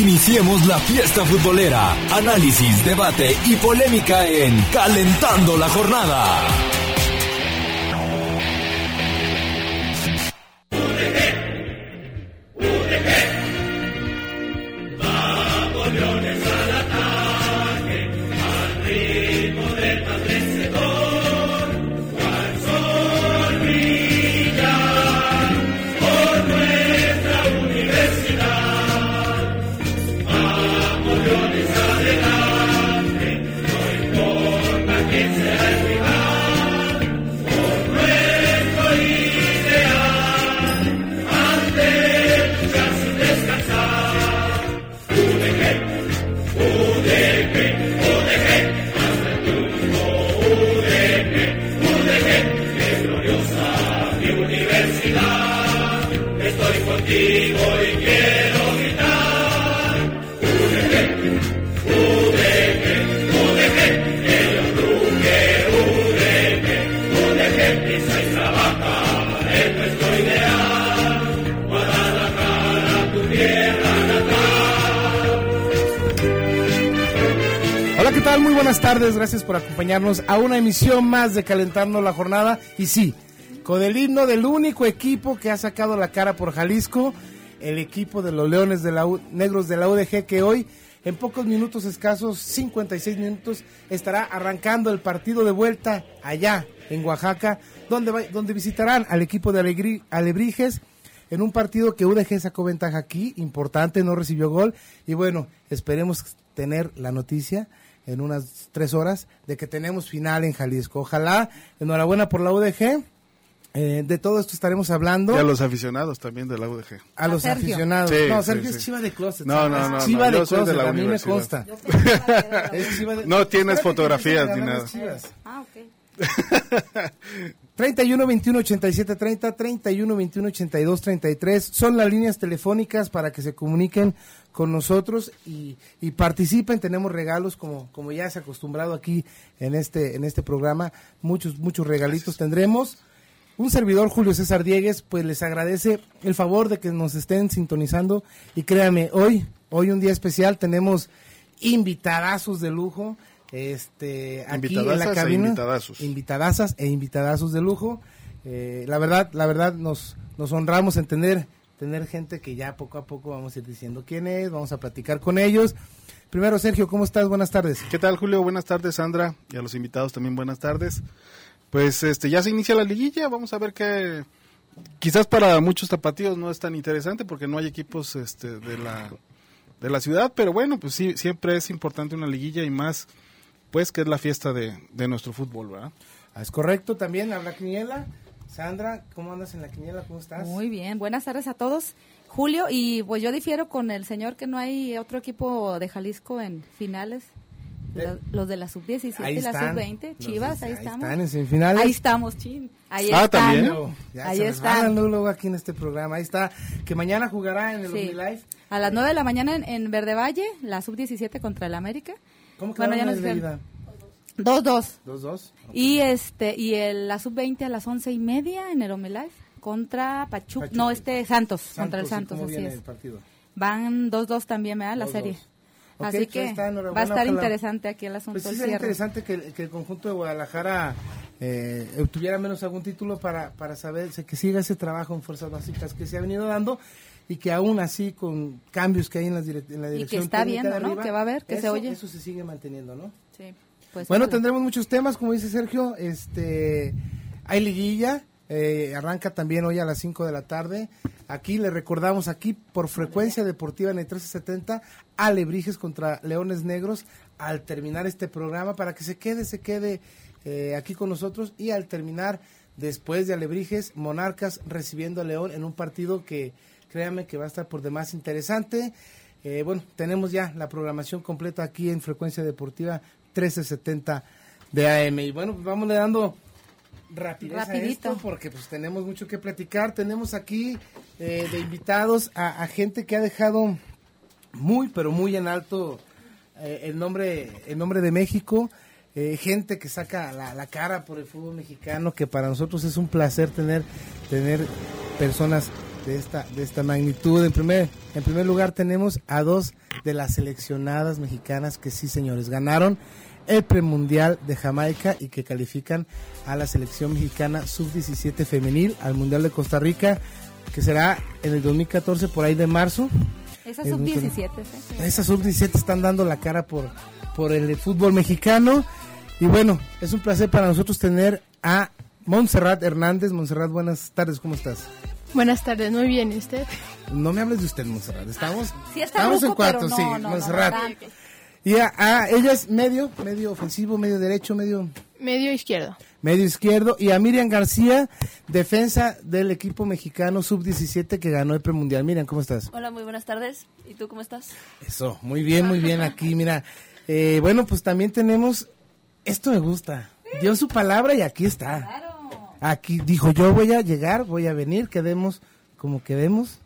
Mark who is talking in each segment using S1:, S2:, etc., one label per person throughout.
S1: Iniciemos la fiesta futbolera, análisis, debate y polémica en Calentando la Jornada.
S2: Muy buenas tardes. Gracias por acompañarnos a una emisión más de Calentando la Jornada. Y sí, con el himno del único equipo que ha sacado la cara por Jalisco, el equipo de los Leones de la U- Negros de la UDG, que hoy, en pocos minutos escasos, 56 minutos, estará arrancando el partido de vuelta allá en Oaxaca, donde, va- donde visitarán al equipo de Alegri- Alebrijes en un partido que UDG sacó ventaja aquí, importante, no recibió gol. Y bueno, esperemos tener la noticia en unas tres horas de que tenemos final en Jalisco. Ojalá, enhorabuena por la UDG. Eh, de todo esto estaremos hablando.
S3: Y a los aficionados también de la UDG.
S2: A los
S4: Sergio.
S2: aficionados.
S3: Sí,
S2: no, Sergio
S3: sí.
S2: es chiva de closet.
S3: No, no, no,
S2: Es chiva
S3: no,
S2: de
S3: yo soy de
S2: closet,
S3: la
S2: a mí me consta. Es chiva de-
S3: No tienes fotografías ni nada.
S4: Ah, ok.
S2: 31 21 87 30, 31 21 82 33 son las líneas telefónicas para que se comuniquen con nosotros y, y participen. Tenemos regalos como, como ya se ha acostumbrado aquí en este, en este programa. Muchos, muchos regalitos tendremos. Un servidor, Julio César Diegues, pues les agradece el favor de que nos estén sintonizando. Y créanme, hoy, hoy un día especial, tenemos invitadazos de lujo. Este, aquí en la
S3: e
S2: cabina.
S3: invitadazos.
S2: Invitadazas e invitadazos de lujo. Eh, la verdad, la verdad nos, nos honramos en tener, tener gente que ya poco a poco vamos a ir diciendo quién es, vamos a platicar con ellos. Primero, Sergio, ¿cómo estás? Buenas tardes.
S3: ¿Qué tal, Julio? Buenas tardes, Sandra. Y a los invitados también buenas tardes. Pues este ya se inicia la liguilla. Vamos a ver qué. Quizás para muchos tapatíos no es tan interesante porque no hay equipos este, de, la, de la ciudad, pero bueno, pues sí, siempre es importante una liguilla y más, pues que es la fiesta de, de nuestro fútbol, ¿verdad?
S2: Ah, Es correcto también, habla Quiniela. Sandra, ¿cómo andas en la Quiniela? ¿Cómo estás?
S4: Muy bien, buenas tardes a todos. Julio, y pues yo difiero con el señor que no hay otro equipo de Jalisco en finales. La- los de la sub-17
S2: Ahí
S4: y la
S2: están.
S4: sub-20,
S2: Los
S4: Chivas, ahí,
S2: ahí
S4: estamos.
S2: están en semifinales.
S4: Ahí estamos, chin. Ahí
S3: Ah,
S4: están.
S3: también.
S2: Ya
S4: Ahí
S2: se
S4: están.
S2: luego, luego aquí en este programa. Ahí está, que mañana jugará en el
S4: Sí. A las 9 de la mañana en, en Verde Valle, la sub-17 contra el América.
S2: ¿Cómo
S4: Bueno,
S2: quedaron
S4: ya
S2: en
S4: nos
S2: el
S4: dijeron.
S2: Mérida?
S4: 2-2.
S2: ¿Dos, dos?
S4: Y este y el, la sub-20 a las once y media en el Omelife contra Pachuca.
S2: Pachuca.
S4: No, este Santos, contra el
S2: ¿y
S4: Santos,
S2: cómo
S4: así
S2: viene
S4: es.
S2: el partido?
S4: Van 2-2 también, ¿verdad? La
S2: 2-2.
S4: serie.
S2: Ok,
S4: Así que
S2: está,
S4: va a estar
S2: ojalá.
S4: interesante aquí el asunto
S2: Pues sí,
S4: cierre.
S2: interesante que, que el conjunto de Guadalajara eh, obtuviera menos algún título para, para saber que siga ese trabajo en fuerzas básicas que se ha venido dando y que aún así con cambios que hay en, direc- en la
S4: que
S2: dirección
S4: está
S2: técnica
S4: viendo,
S2: de
S4: ¿no? Que va a haber, que se oye.
S2: eso se sigue manteniendo no
S4: Sí, pues,
S2: bueno tendremos muchos temas como dice Sergio este hay liguilla eh, arranca también hoy a las 5 de la tarde aquí le recordamos aquí por frecuencia deportiva en el 1370 Alebrijes contra Leones Negros al terminar este programa para que se quede se quede eh, aquí con nosotros y al terminar después de Alebrijes, Monarcas recibiendo a León en un partido que créanme que va a estar por demás interesante. Eh, bueno, tenemos ya la programación completa aquí en Frecuencia Deportiva 1370 de AM. Y bueno, pues vamos le dando rapidez
S4: Rapidito.
S2: a esto porque pues tenemos mucho que platicar. Tenemos aquí eh, de invitados a, a gente que ha dejado muy, pero muy en alto eh, el nombre el nombre de México. eh, gente que saca la, la cara por el fútbol mexicano, que para nosotros es un placer tener, tener personas de esta, de esta magnitud. En primer, en primer lugar tenemos a dos de las seleccionadas mexicanas que sí, señores, ganaron el premundial de Jamaica y que califican a la selección mexicana sub-17 femenil al Mundial de Costa Rica, que será en el 2014 por ahí de marzo.
S4: Esa
S2: Es
S4: sub
S2: muy
S4: 17, ¿sí?
S2: Esas sub-17 están dando la cara por, por el fútbol mexicano. Y bueno, es un placer para nosotros tener a Montserrat Hernández. Montserrat, buenas tardes, ¿cómo estás?
S5: Buenas tardes, muy bien, ¿y usted?
S2: No me hables de usted, Montserrat. Estamos,
S4: Sí está
S2: estamos en
S4: ruco,
S2: cuatro,
S4: no,
S2: sí,
S4: no,
S2: Montserrat.
S4: no
S2: y a, a- ella es medio, medio ofensivo, medio derecho, medio,
S5: Medio izquierdo.
S2: medio izquierdo. Y a Miriam García, defensa del equipo mexicano sub-17 que ganó el premundial. Miriam, ¿cómo estás?
S6: Hola, muy buenas tardes. ¿Y tú cómo estás?
S2: Eso, muy bien, muy bien aquí, mira. Eh, bueno, pues también tenemos, esto me gusta, dio su palabra y aquí está. Aquí dijo, yo voy a llegar, voy a venir, quedemos como quedemos.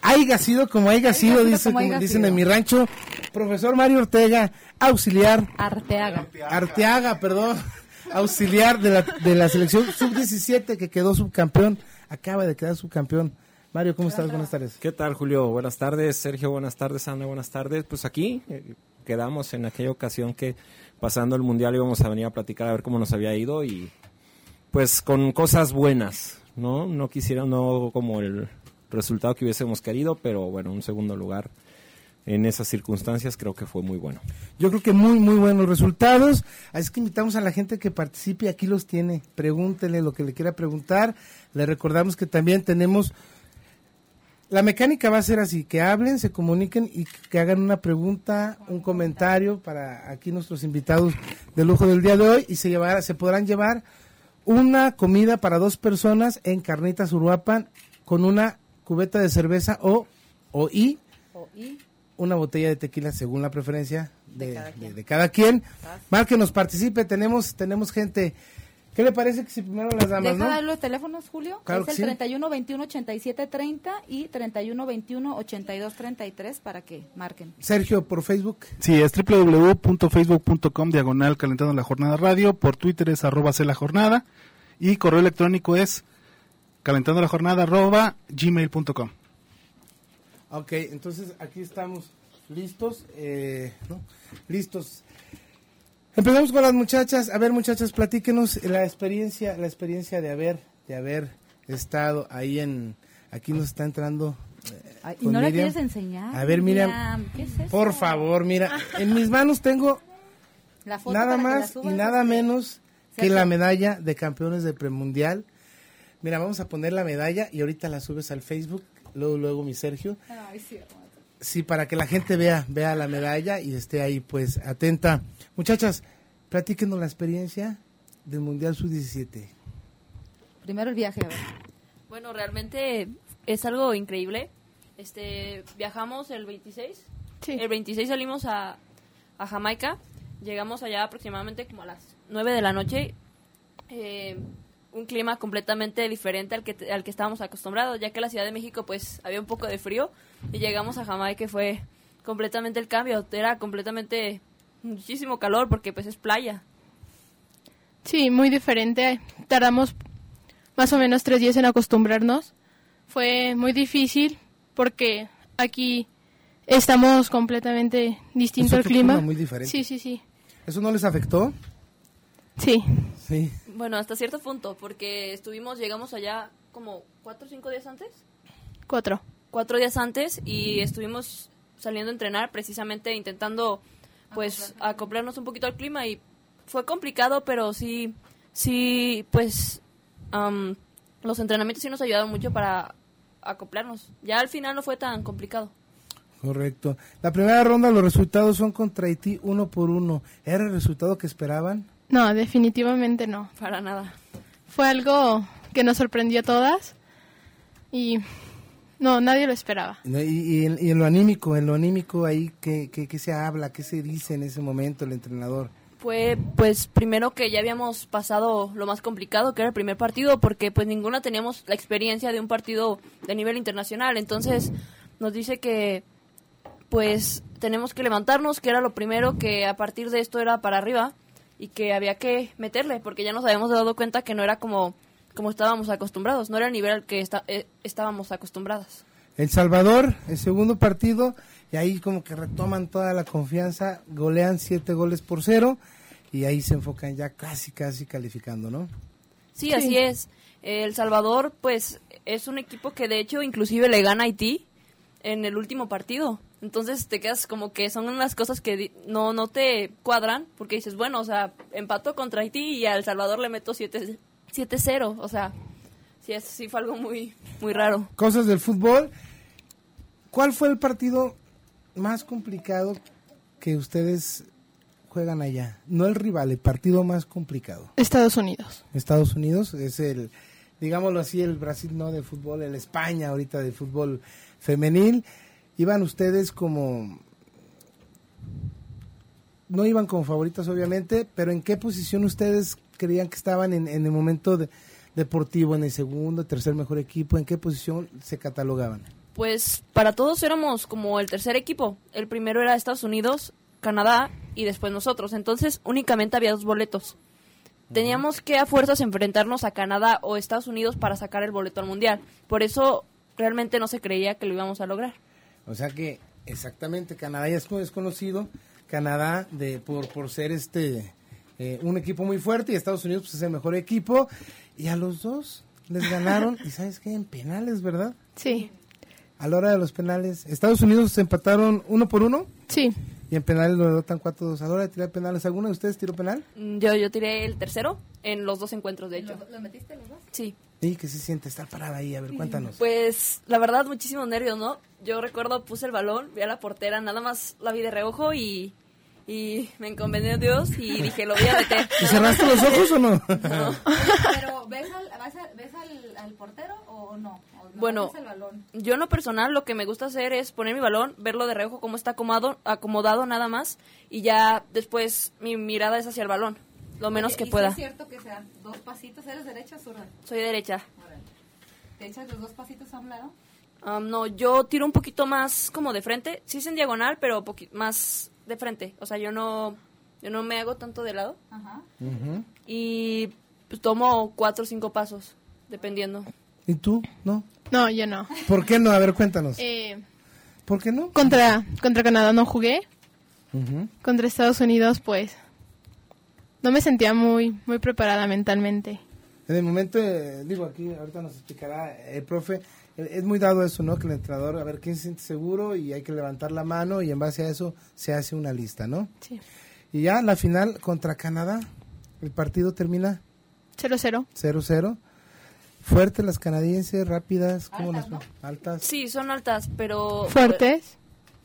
S2: Haiga sido como haya sido,
S4: sido
S2: dice,
S4: como
S2: dicen
S4: sido.
S2: en mi rancho. Profesor Mario Ortega, auxiliar,
S4: Arteaga.
S2: Arteaga, perdón, auxiliar de la, de la selección sub-17 que quedó subcampeón, acaba de quedar subcampeón. Mario, ¿cómo estás? Buenas tardes.
S7: ¿Qué tal, Julio? Buenas tardes. Sergio, buenas tardes. Ana, buenas tardes. Pues aquí eh, quedamos en aquella ocasión que pasando el Mundial íbamos a venir a platicar a ver cómo nos había ido y pues con cosas buenas, ¿no? No quisiera, no como el resultado que hubiésemos querido, pero bueno, un segundo lugar en esas circunstancias creo que fue muy bueno.
S2: Yo creo que muy, muy buenos resultados. Así que invitamos a la gente que participe, aquí los tiene. Pregúntele lo que le quiera preguntar. Le recordamos que también tenemos... La mecánica va a ser así, que hablen, se comuniquen y que hagan una pregunta, un comentario para aquí nuestros invitados de lujo del día de hoy y se llevará, se podrán llevar una comida para dos personas en Carnitas Uruapan con una cubeta de cerveza o, o y
S4: O y
S2: una botella de tequila según la preferencia de, de- de cada quien. Márquenos, participe, tenemos, tenemos gente. ¿Qué le parece que si primero las damas,
S4: Deja
S2: no?
S4: dar los teléfonos, Julio.
S2: Claro
S4: es
S2: que
S4: el
S2: sí.
S4: 31 21 87 30 y 31 21 82 33 para que marquen.
S2: Sergio, por Facebook.
S3: Sí, es www.facebook.com diagonal calentando la jornada radio, por Twitter es arroba la jornada y correo electrónico es calentando la jornada arroba gmail.com.
S2: Ok, entonces aquí estamos listos, eh, ¿no? Listos. Empezamos con las muchachas. A ver, muchachas, platíquenos la experiencia, la experiencia de haber, de haber estado ahí en, aquí nos está entrando. eh,
S4: Ay, ¿Y no la
S2: Miriam.
S4: quieres enseñar?
S2: A ver, Miriam,
S4: ¿qué es eso?
S2: Por favor, mira, en mis manos tengo
S4: La foto
S2: nada
S4: la
S2: más y nada
S4: este,
S2: menos que la medalla de campeones del premundial. Mira, vamos a poner la medalla y ahorita la subes al Facebook, luego luego mi Sergio.
S4: Ay, sí,
S2: Sí, para que la gente vea vea la medalla y esté ahí pues atenta. Muchachas, platíquenos la experiencia del Mundial Sub-17.
S4: Primero el viaje, a ver.
S6: Bueno, realmente es algo increíble. Este, viajamos el 26.
S5: Sí.
S6: El 26 salimos a, a Jamaica. Llegamos allá aproximadamente como a las 9 de la noche. Eh, un clima completamente diferente al que, al que estábamos acostumbrados, ya que la Ciudad de México pues había un poco de frío y llegamos a Jamaica y fue completamente el cambio. Era completamente muchísimo calor porque pues es playa.
S5: Sí, muy diferente. Tardamos más o menos tres días en acostumbrarnos. Fue muy difícil porque aquí estamos completamente distinto al clima
S2: muy diferente.
S5: Sí, sí, sí.
S2: ¿Eso no les afectó?
S5: Sí,
S2: Sí.
S6: Bueno, hasta cierto punto, porque estuvimos, llegamos allá como cuatro o cinco días antes.
S5: cuatro.
S6: cuatro días antes y estuvimos saliendo a entrenar precisamente intentando pues acoplarnos un poquito al clima y fue complicado pero sí sí pues am, los entrenamientos sí nos ayudaron mucho para acoplarnos ya al final no fue tan complicado
S2: Correcto. La primera ronda, los resultados son contra Haití uno por uno. ¿Era el resultado que esperaban?
S5: No, definitivamente no.
S6: para nada
S5: fue algo que nos sorprendió a todas y no, nadie lo esperaba.
S2: Y, y en, y en lo anímico, en lo anímico ahí, ¿qué, qué, qué se habla? ¿Qué se dice en ese momento el entrenador?
S6: Fue pues primero que ya habíamos pasado lo más complicado, que era el primer partido, porque pues ninguna teníamos la experiencia de un partido de nivel internacional. Entonces nos dice que pues tenemos que levantarnos, que era lo primero, que a partir de esto era para arriba y que había que meterle, porque ya nos habíamos dado cuenta que no era como, como estábamos acostumbrados, no era el nivel al que está, eh, estábamos acostumbrados.
S2: El Salvador, el segundo partido, y ahí como que retoman toda la confianza, golean siete goles por cero y ahí se enfocan ya casi, casi calificando, ¿no?
S6: Sí,
S5: Sí.
S6: así es. El Salvador, pues, es un equipo que de hecho inclusive le gana a Haití en el último partido. Entonces te quedas como que son unas cosas que di- no, no te cuadran, porque dices, bueno, o sea, empato contra Haití y al Salvador le meto 7 7-0. O sea, sí, es, sí fue algo muy, muy raro.
S2: Cosas del fútbol. ¿Cuál fue el partido más complicado que ustedes juegan allá? No el rival, el partido más complicado.
S5: Estados Unidos.
S2: Estados Unidos es el, digámoslo así, el Brasil no de fútbol, el España ahorita de fútbol femenil. Iban ustedes como, no iban como favoritas obviamente, pero ¿en qué posición ustedes creían que estaban en, en el momento de- deportivo, en el segundo, tercer mejor equipo? ¿En qué posición se catalogaban?
S6: Pues para todos éramos como el tercer equipo. El primero era Estados Unidos, Canadá y después nosotros. Entonces únicamente había dos boletos. Teníamos que a fuerzas enfrentarnos a Canadá o Estados Unidos para sacar el boleto al mundial. Por eso realmente no se creía que lo íbamos a lograr.
S2: O sea que exactamente Canadá ya es, co- es conocido, Canadá de por por ser este eh, un equipo muy fuerte y Estados Unidos pues es el mejor equipo y a los dos les ganaron y sabes qué en penales, ¿verdad?
S5: Sí,
S2: A la hora de los penales, Estados Unidos se empataron uno por uno
S5: sí.
S2: y en penales lo derrotan 4-2. A la hora de tirar penales, ¿alguno de ustedes tiró penal?
S6: Mm, Yo, yo tiré el tercero en los dos encuentros, de hecho.
S4: ¿Lo metiste los dos?
S6: Sí.
S2: ¿Y qué se siente estar parada ahí? A ver, cuéntanos.
S6: Pues la verdad, muchísimos nervios, ¿no? Yo recuerdo, puse el balón, vi a la portera, nada más la vi de reojo y, y me enconvenció Dios y dije, lo voy a meter.
S2: ¿Y cerraste los ojos o no?
S4: Pero ¿ves al, vas a- ves al, al portero o no? ¿O no
S6: Bueno,
S4: ves el balón?
S6: yo en lo personal lo que me gusta hacer es poner mi balón, verlo de reojo cómo está acomodado, acomodado nada más y ya después mi mirada es hacia el balón, lo menos
S4: Oye,
S6: que
S4: ¿y si
S6: pueda.
S4: es cierto que sean dos pasitos? ¿Eres derecha o zurda?
S6: Soy derecha.
S4: ¿Te echas los dos pasitos a un lado?
S6: Am, no, yo tiro un poquito más como de frente, sí es en diagonal, pero más de frente. O sea, yo no, yo no me hago tanto de lado
S4: Ajá.
S6: Y pues, tomo cuatro o cinco pasos, dependiendo.
S2: ¿Y tú? ¿No?
S5: No, yo no.
S2: ¿Por qué no? A ver, cuéntanos.
S5: Eh,
S2: ¿Por qué no?
S5: contra, contra Canadá no jugué. Contra Estados Unidos, pues, no me sentía muy, muy preparada mentalmente.
S2: En el momento, eh, digo, aquí ahorita nos explicará el profe, es muy dado eso, ¿no? Que el entrenador, a ver quién se siente seguro y hay que levantar la mano y en base a eso se hace una lista, ¿no?
S5: Sí.
S2: Y ya la final contra Canadá, el partido termina
S5: 0-0.
S2: 0-0. Fuertes las canadienses, rápidas, ¿cómo
S4: Altas,
S2: las Altas.
S6: Sí, son altas, pero...
S5: Fuertes.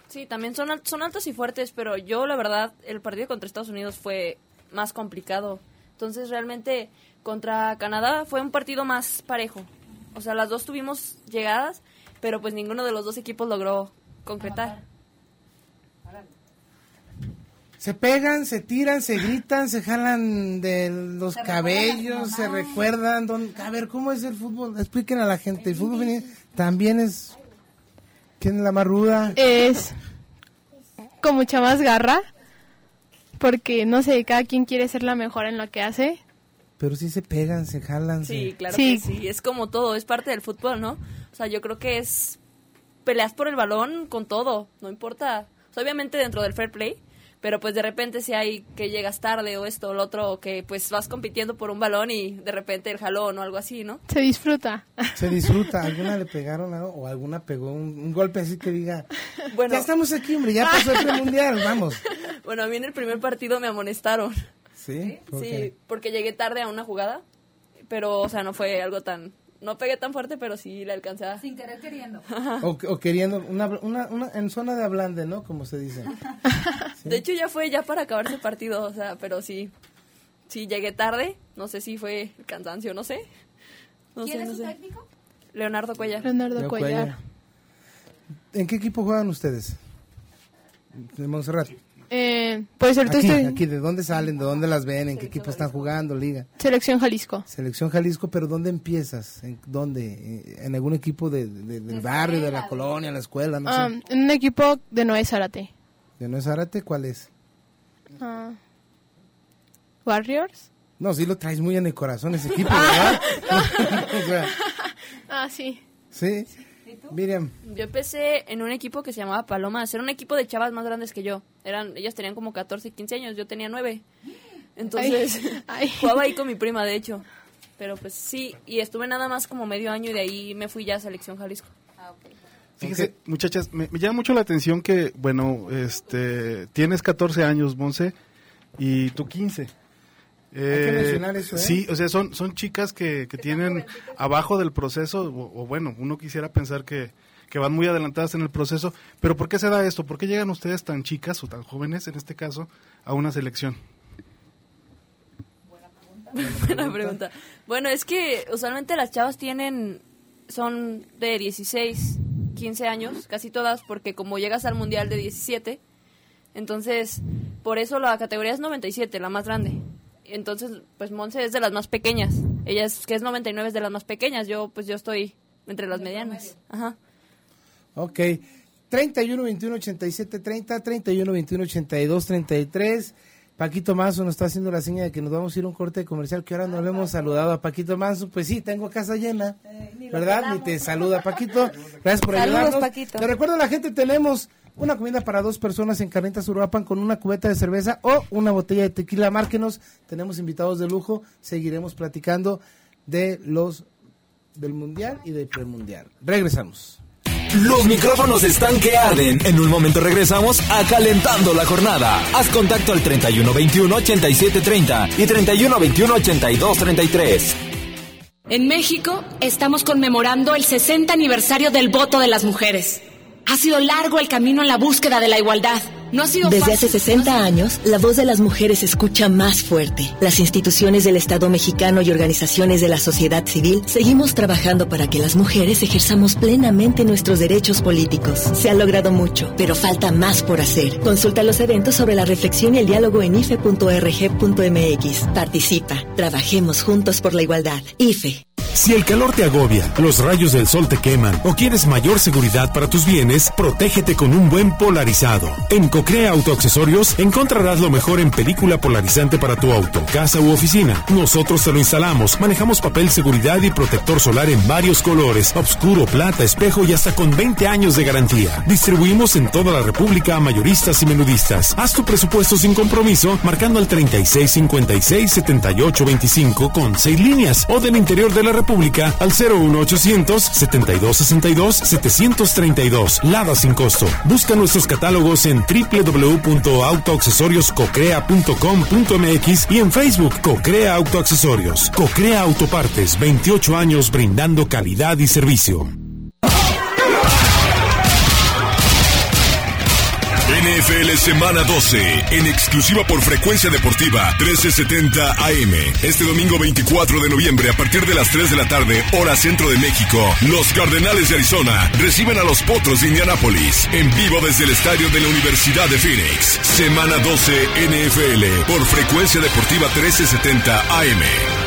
S6: Sí, también son, al- son altas y fuertes, pero yo la verdad, el partido contra Estados Unidos fue más complicado. Entonces realmente contra Canadá fue un partido más parejo. O sea, las dos tuvimos llegadas, pero pues ninguno de los dos equipos logró concretar.
S2: Se pegan, se tiran, se gritan, se jalan de los
S4: Se
S2: cabellos, se recuerdan. dónde- a ver, ¿cómo es el fútbol? Expliquen a la gente. El fútbol femenil también es... ¿Quién es la más ruda?
S5: Es con mucha más garra. Porque, no sé, cada quien quiere ser la mejor en lo que hace.
S2: Pero sí se pegan, se jalan.
S6: Sí,
S2: se-
S6: claro
S5: Sí.
S6: que sí. Es como todo, es parte del fútbol, ¿no? O sea, yo creo que es peleas por el balón con todo, no importa. O sea, obviamente dentro del fair play, pero pues de repente si hay que llegas tarde o esto o lo otro, o que pues vas compitiendo por un balón y de repente el jalón o algo así, ¿no?
S5: Se disfruta.
S2: Se disfruta. ¿Alguna le pegaron algo? o alguna pegó un, un golpe así que diga...
S6: Bueno,
S2: Ya estamos aquí, hombre, ya pasó el premundial, vamos.
S6: bueno, a mí en el primer partido me amonestaron.
S2: ¿Sí? ¿Por
S6: Sí,
S2: qué?
S6: porque llegué tarde a una jugada, pero o sea, no fue algo tan no pegué tan fuerte, pero sí le alcancé a...
S4: Sin querer queriendo.
S2: O, o queriendo, una, una, una, en zona de ablande, ¿no? Como se dice.
S6: De hecho ya fue ya para acabarse el partido, o sea, pero sí. sí llegué tarde. No sé si fue el cansancio, no sé. No
S4: ¿Quién
S6: sé,
S4: es
S6: no
S4: su
S6: sé.
S4: técnico?
S6: Leonardo Cuellar.
S5: Leonardo
S2: Leo
S5: Cuellar.
S2: Cuellar. ¿En qué equipo juegan ustedes? De Montserrat.
S5: Eh, pues ahorita
S2: Aquí,
S5: estoy
S2: aquí, ¿de dónde salen? ¿De dónde las ven? ¿En qué equipo están jugando? Liga.
S5: Selección Jalisco.
S2: Selección Jalisco, pero ¿dónde empiezas? ¿En dónde? Eh, ¿En algún equipo de, de- del barrio, de la colonia, la escuela? No
S5: Ah,
S2: sé.
S5: en un equipo de Noé Zárate.
S2: ¿De no es Zárate? ¿Cuál es?
S5: Ah, Warriors.
S2: No, sí lo traes muy en el corazón ese equipo, ¿verdad? O sea,
S5: Ah, sí.
S2: sí. Miriam,
S6: Yo empecé en un equipo que se llamaba Palomas. Era un equipo de chavas más grandes que yo. Eran, ellas tenían como 14 y 15 años. Yo tenía 9. Entonces,
S5: Ay.
S6: jugaba ahí con mi prima, de hecho. Pero pues sí, y estuve nada más como medio año y de ahí me fui ya a Selección Jalisco.
S3: Fíjese, muchachas, me, me llama mucho la atención que, bueno, este, tienes 14 años, Monse, y tú 15.
S2: Que mencionar eso, ¿eh?
S3: Sí, o sea, son, son chicas que, que tienen abajo del proceso, o, o bueno, uno quisiera pensar que, que van muy adelantadas en el proceso, pero ¿por qué se da esto? ¿Por qué llegan ustedes tan chicas o tan jóvenes, en este caso, a una selección?
S6: Buena pregunta. Bueno, es que usualmente las chavas tienen, son de 16, 15 años, casi todas, porque como llegas al mundial de 17, entonces, por eso la categoría es 97, la más grande. Entonces, pues Monse es de las más pequeñas. Ella es, que es 99, es de las más pequeñas. Yo, pues yo estoy entre las medianas. Ajá.
S2: ok. 31, 21, 87, 30, 31, 21, 82, 33. Paquito Manso nos está haciendo la seña de que nos vamos a ir a un corte comercial que ahora no le hemos saludado a Paquito Manso. Pues sí, tengo casa llena, ¿verdad? Ni te saluda Paquito. Gracias por
S4: Saludos,
S2: ayudarnos.
S4: Paquito.
S2: Te recuerdo la gente, tenemos una comida para dos personas en Carnitas Uruapan con una cubeta de cerveza o una botella de tequila. Márquenos, tenemos invitados de lujo. Seguiremos platicando de los del Mundial y del Premundial. Regresamos.
S1: Los micrófonos están que arden. En un momento regresamos a Calentando la Jornada. Haz contacto al 3121-8730 y 3121-8233.
S8: En México estamos conmemorando el 60 aniversario del voto de las mujeres. Ha sido largo el camino en la búsqueda de la igualdad. No ha sido
S9: Desde
S8: fácil.
S9: hace 60 años, la voz de las mujeres se escucha más fuerte. Las instituciones del Estado mexicano y organizaciones de la sociedad civil seguimos trabajando para que las mujeres ejerzamos plenamente nuestros derechos políticos. Se ha logrado mucho, pero falta más por hacer. Consulta los eventos sobre la reflexión y el diálogo en ife.org.mx. Participa. Trabajemos juntos por la igualdad. IFE.
S10: Si el calor te agobia, los rayos del sol te queman o quieres mayor seguridad para tus bienes, protégete con un buen polarizado. En Cocrea Autoaccesorios encontrarás lo mejor en película polarizante para tu auto, casa u oficina. Nosotros te lo instalamos, manejamos papel seguridad y protector solar en varios colores, oscuro, plata, espejo y hasta con 20 años de garantía. Distribuimos en toda la República a mayoristas y menudistas. Haz tu presupuesto sin compromiso marcando al 3656-7825 con 6 líneas o del interior de la República al 01800 7262 732. Lada sin costo. Busca nuestros catálogos en www.autoaccesorioscocrea.com.mx y en Facebook Cocrea Autoaccesorios. Cocrea Autopartes, 28 años brindando calidad y servicio.
S11: NFL Semana 12, en exclusiva por frecuencia deportiva 1370 AM. Este domingo 24 de noviembre a partir de las 3 de la tarde, hora centro de México, los Cardenales de Arizona reciben a los Potros de Indianápolis en vivo desde el estadio de la Universidad de Phoenix. Semana 12 NFL por frecuencia deportiva 1370 AM.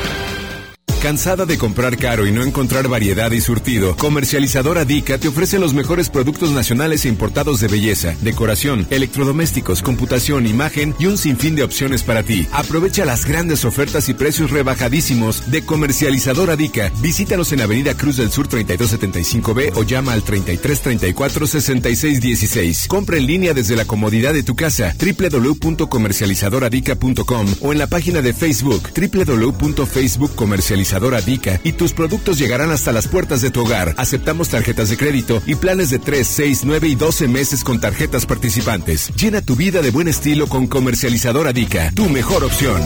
S12: ¿Cansada de comprar caro y no encontrar variedad y surtido? Comercializadora Dica te ofrece los mejores productos nacionales e importados de belleza, decoración, electrodomésticos, computación, imagen y un sinfín de opciones para ti. Aprovecha las grandes ofertas y precios rebajadísimos de Comercializadora Dica. Visítanos en Avenida Cruz del Sur 3275B o llama al 3334 6616. Compra en línea desde la comodidad de tu casa www.comercializadoradica.com o en la página de Facebook www.facebookcomercializadora Dica y tus productos llegarán hasta las puertas de tu hogar. Aceptamos tarjetas de crédito y planes de 3, 6, 9 y 12 meses con tarjetas participantes. Llena tu vida de buen estilo con Comercializadora Dica, tu mejor opción.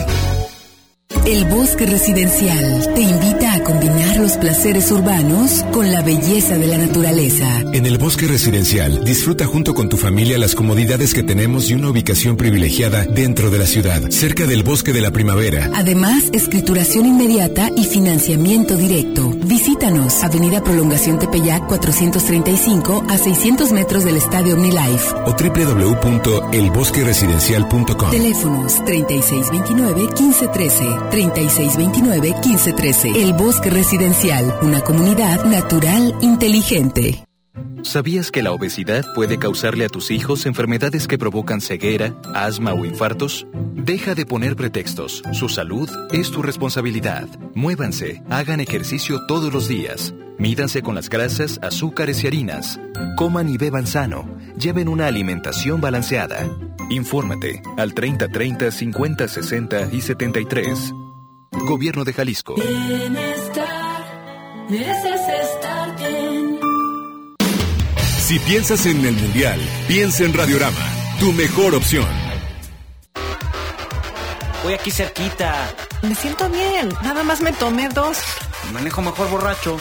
S13: El Bosque Residencial te invita a combinar los placeres urbanos con la belleza de la naturaleza.
S12: En el Bosque Residencial, disfruta junto con tu familia las comodidades que tenemos y una ubicación privilegiada dentro de la ciudad, cerca del Bosque de la Primavera.
S13: Además, escrituración inmediata y financiamiento directo. Visítanos, Avenida Prolongación Tepeyac 435 a 600 metros del Estadio OmniLife.
S12: O www.elbosqueresidencial.com.
S13: Teléfonos 3629-1513, 3629-1513. El Bosque Residencial, una comunidad natural inteligente.
S14: ¿Sabías que la obesidad puede causarle a tus hijos enfermedades que provocan ceguera, asma o infartos? Deja de poner pretextos. Su salud es tu responsabilidad. Muévanse, hagan ejercicio todos los días. Mídanse con las grasas, azúcares y harinas. Coman y beban sano. Lleven una alimentación balanceada. Infórmate al 3030 50 60 y 73. Gobierno de Jalisco.
S15: Bienestar, mereces estar bien.
S16: Si piensas en el Mundial, piensa en Radiorama, tu mejor opción.
S17: Voy aquí cerquita.
S18: Me siento bien, nada más me tomé dos.
S17: Manejo mejor borracho.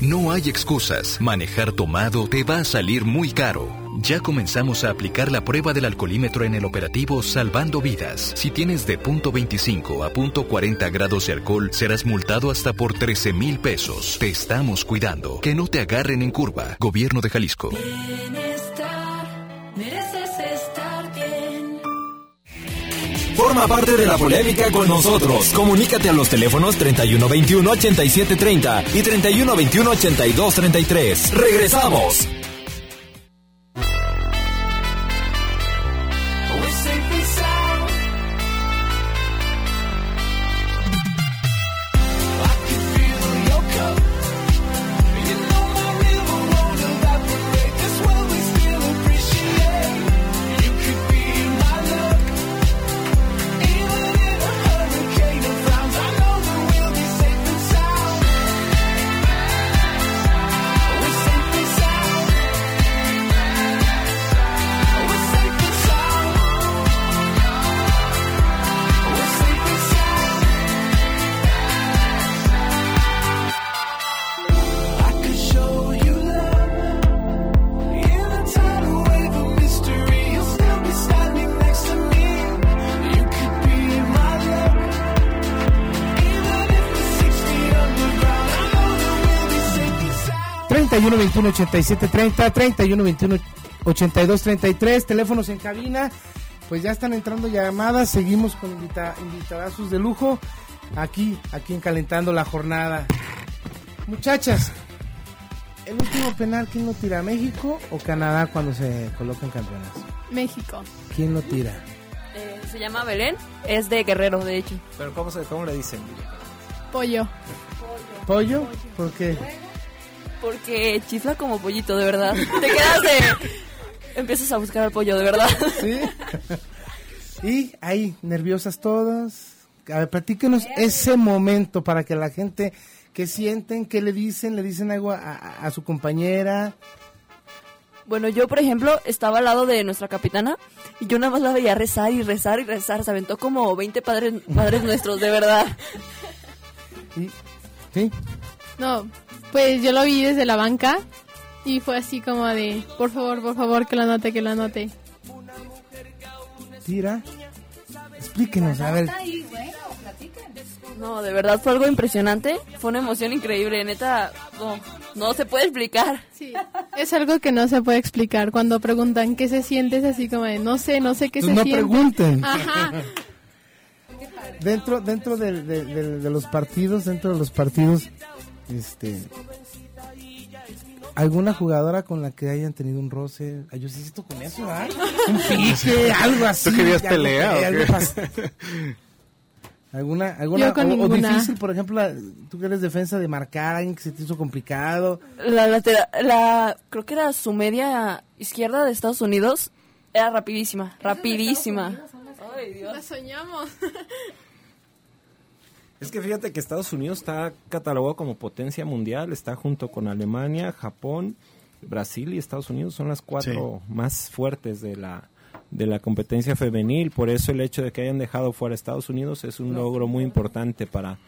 S14: No hay excusas. Manejar tomado te va a salir muy caro. Ya comenzamos a aplicar la prueba del alcoholímetro en el operativo Salvando Vidas. Si tienes de punto 25 a punto 40 grados de alcohol, serás multado hasta por 13 mil pesos. Te estamos cuidando. Que no te agarren en curva. Gobierno de Jalisco.
S15: Bienestar, mereces estar bien.
S19: Forma parte de la polémica con nosotros. Comunícate a los teléfonos 3121-8730 y 3121-8233. Regresamos.
S2: 31 21 87 30, 31 21 82 33, teléfonos en cabina. Pues ya están entrando llamadas, seguimos con invita, invitadazos de lujo aquí, aquí en Calentando la Jornada. Muchachas, el último penal, ¿quién lo tira? ¿México o Canadá cuando se colocan campeonas?
S5: México.
S2: ¿Quién lo tira?
S6: Eh, se llama Belén. Es de Guerrero, de hecho.
S20: Pero ¿cómo, se, cómo le dicen?
S5: Pollo.
S2: ¿Pollo? ¿Por qué?
S6: Porque chifla como pollito, de verdad. Te quedas de... Empiezas a buscar al pollo, de verdad.
S2: Sí. Y ahí, nerviosas todas. A ver, platíquenos ese momento para que la gente que sienten, que le dicen, le dicen algo a, a- a su compañera.
S6: Bueno, yo, por ejemplo, estaba al lado de nuestra capitana y yo nada más la veía rezar y rezar y rezar. Se aventó como 20 padres, padres nuestros, de verdad.
S2: ¿Sí?
S5: No, pues yo lo vi desde la banca y fue así como de, por favor, por favor, que lo anote, que lo anote.
S2: Tira. Explíquenos, a ver.
S6: No, de verdad fue algo impresionante. Fue una emoción increíble, neta. No, no se puede explicar.
S5: Sí, es algo que no se puede explicar. Cuando preguntan qué se siente, es así como de, no sé, no sé qué
S2: Pues
S5: se
S2: no
S5: siente.
S2: pregunten.
S5: Ajá.
S2: Dentro, dentro de, los partidos, dentro de los partidos, este, alguna jugadora con la que hayan tenido un roce, ay, yo sí siento con eso, ¿verdad? Un pique, algo así.
S3: ¿Tú querías
S2: algo
S3: pelea
S2: que-
S3: o
S2: algo
S3: qué?
S2: ¿Alguna, alguna o- o, difícil, por ejemplo, la- tú que eres defensa de marcar a alguien que se te hizo complicado?
S6: La lateral, la, creo que era su media izquierda de Estados Unidos. Era rapidísima, rapidísima. Ay, Dios.
S5: La soñamos.
S20: Es que fíjate que Estados Unidos está catalogado como potencia mundial, está junto con Alemania, Japón, Brasil y Estados Unidos, son las cuatro más fuertes de la de la competencia femenil. Por eso el hecho de que hayan dejado fuera a Estados Unidos es un logro muy importante para,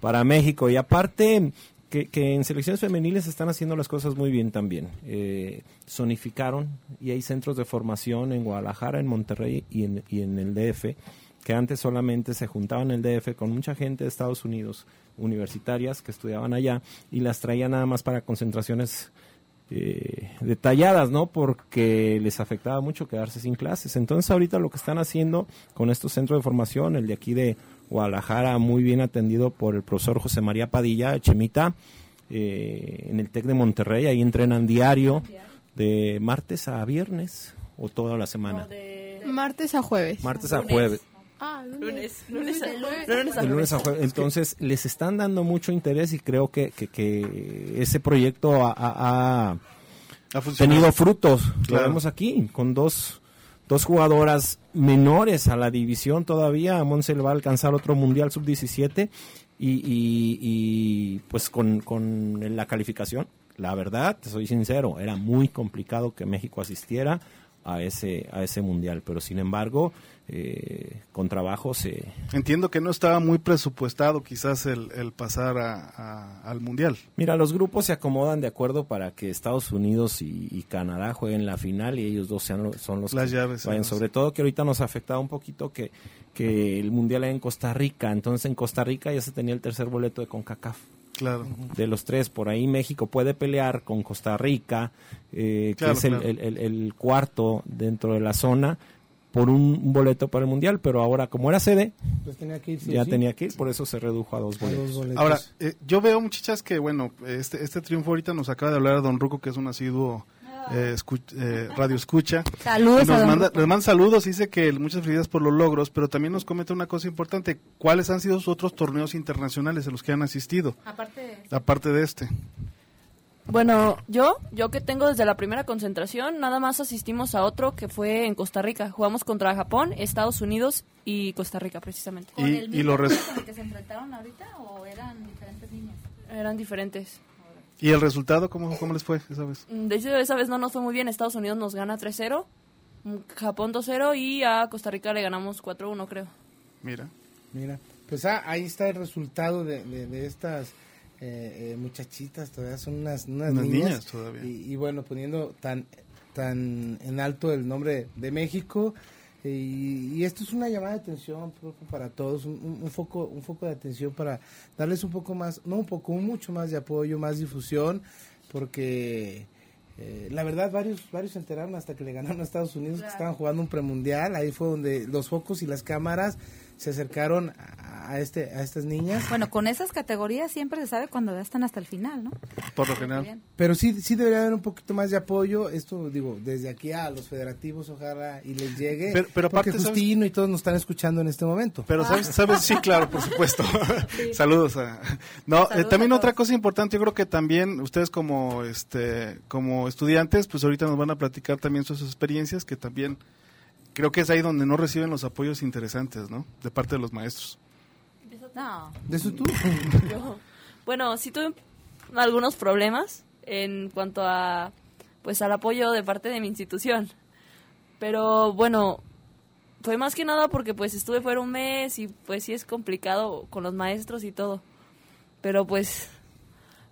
S20: para México. Y aparte, que, que en selecciones femeniles están haciendo las cosas muy bien también. Eh, zonificaron y hay centros de formación en Guadalajara, en Monterrey y en, y en el DF, que antes solamente se juntaban en el DF con mucha gente de Estados Unidos, universitarias que estudiaban allá y las traían nada más para concentraciones eh, detalladas, ¿no? Porque les afectaba mucho quedarse sin clases. Entonces ahorita lo que están haciendo con estos centros de formación, el de aquí de Guadalajara, muy bien atendido por el profesor José María Padilla, Chemita, eh, en el TEC de Monterrey, ahí entrenan diario, de martes a viernes o toda la semana.
S5: Martes a jueves.
S20: Martes a jueves.
S5: Ah,
S6: Lunes, lunes, a, lunes,
S20: De lunes a jueves. Entonces, les están dando mucho interés y creo que, que, que ese proyecto ha, ha- ha
S3: Ha funcionado.
S20: tenido frutos. Lo vemos aquí, con dos, dos jugadoras menores a la división todavía. Monse le va a alcanzar otro Mundial Sub-17 y, y, y, pues con, con la calificación. La verdad, te soy sincero, era muy complicado que México asistiera a ese, a ese Mundial, pero sin embargo, eh, con trabajo se,
S3: Entiendo que no estaba muy presupuestado quizás el, el pasar a- a- al Mundial.
S20: Mira, los grupos se acomodan de acuerdo para que Estados Unidos y, y Canadá jueguen la final y ellos dos sean, son los
S3: Las
S20: que
S3: llaves,
S20: vayan. Sobre todo que ahorita nos ha afectado un poquito que, que el mundial era en Costa Rica. Entonces en Costa Rica ya se tenía el tercer boleto de CONCACAF.
S3: Claro.
S20: De los tres, por ahí México puede pelear con Costa Rica, eh,
S3: Claro,
S20: que es el,
S3: claro.
S20: el- el- el cuarto dentro de la zona, por un, boleto para el mundial. Pero ahora, como era sede,
S2: Pues tenía que ir, sí
S20: ya
S2: sí.
S20: tenía que ir, por eso se redujo a dos
S2: A dos
S20: boletos.
S3: Ahora, eh, yo veo muchachas que, bueno, este, este triunfo ahorita nos acaba de hablar Don Ruco, que es un asiduo eh, escu- eh, radio escucha.
S4: Saludos
S3: nos
S4: a don
S3: manda,
S4: Ruco.
S3: nos manda saludos, dice que muchas felicidades por los logros, pero también nos comenta una cosa importante. ¿Cuáles han sido sus otros torneos internacionales a los que han asistido?
S6: Aparte
S3: Aparte de este.
S6: Bueno, yo, yo que tengo desde la primera concentración, nada más asistimos a otro que fue en Costa Rica. Jugamos contra Japón, Estados Unidos y Costa Rica, precisamente.
S3: ¿Con Y- el y lo mismo res-
S4: con el que se enfrentaron ahorita o eran diferentes niñas?
S6: Eran diferentes.
S3: ¿Y el resultado cómo, cómo les fue esa vez?
S6: Mm, De hecho, esa vez no nos fue muy bien. Estados Unidos nos gana 3-0, mm, Japón 2-0 y a Costa Rica le ganamos 4-1, creo.
S3: Mira.
S2: Mira, pues ah, ahí está el resultado de, de- de estas eh, eh, muchachitas, todavía son unas, unas
S3: Unas
S2: niñas.
S3: niñas todavía.
S2: Y, y bueno, poniendo tan, tan en alto el nombre de México. eh, Y, y esto es una llamada de atención para todos, un, un- foco, un foco de atención para darles un poco más, no un poco, un mucho más de apoyo, más difusión, porque eh, la verdad varios varios se enteraron hasta que le ganaron a Estados Unidos que estaban jugando un premundial, ahí fue donde los focos y las cámaras se acercaron a, a este a estas niñas.
S4: Bueno, con esas categorías siempre se sabe cuando ya están hasta el final, ¿no?
S3: Por lo general.
S2: Pero sí, sí debería haber un poquito más de apoyo. Esto, digo, desde aquí a los federativos, ojalá y les llegue.
S3: Pero- pero
S2: porque. Justino y todos nos están escuchando en este momento.
S3: Pero sabes, sabes, sí, claro, por supuesto. Saludos a. No, eh, también
S2: a
S3: otra cosa importante, yo creo que también ustedes como este como estudiantes, pues ahorita nos van a platicar también sus experiencias, que también creo que es ahí donde no reciben los apoyos interesantes, ¿no? De parte de los maestros.
S6: No.
S2: ¿De eso tú?
S6: Yo- bueno, sí tuve algunos problemas en cuanto a pues al apoyo de parte de mi institución. Pero bueno, fue más que nada porque pues estuve fuera un mes y pues sí es complicado con los maestros y todo. Pero pues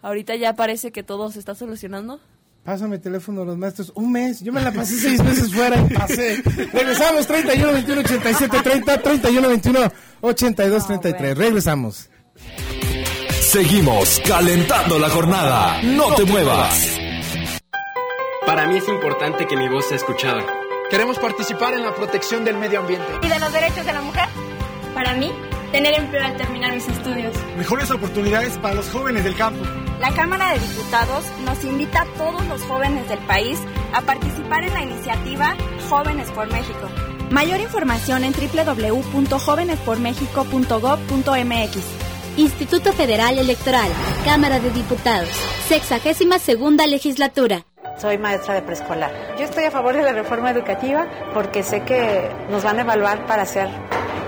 S6: ahorita ya parece que todo se está solucionando.
S2: Pásame el teléfono de los maestros. Un mes. Yo me la pasé seis meses fuera y pasé. Regresamos 31 21 87 30 31 21 82 33. Regresamos.
S1: Seguimos calentando la jornada. No te muevas.
S21: Para mí es importante que mi voz sea escuchada.
S22: Queremos participar en la protección del medio ambiente.
S23: ¿Y de los derechos de la mujer? Para mí, tener empleo al terminar mis estudios.
S22: Mejores oportunidades para los jóvenes del campo.
S23: La Cámara de Diputados nos invita a todos los jóvenes del país a participar en la iniciativa Jóvenes por México. Mayor información en www.jovenespormexico.gov.mx.
S24: Instituto Federal Electoral, Cámara de Diputados, sexagésima segunda legislatura.
S25: Soy maestra de preescolar. Yo estoy a favor de la reforma educativa porque sé que nos van a evaluar para ser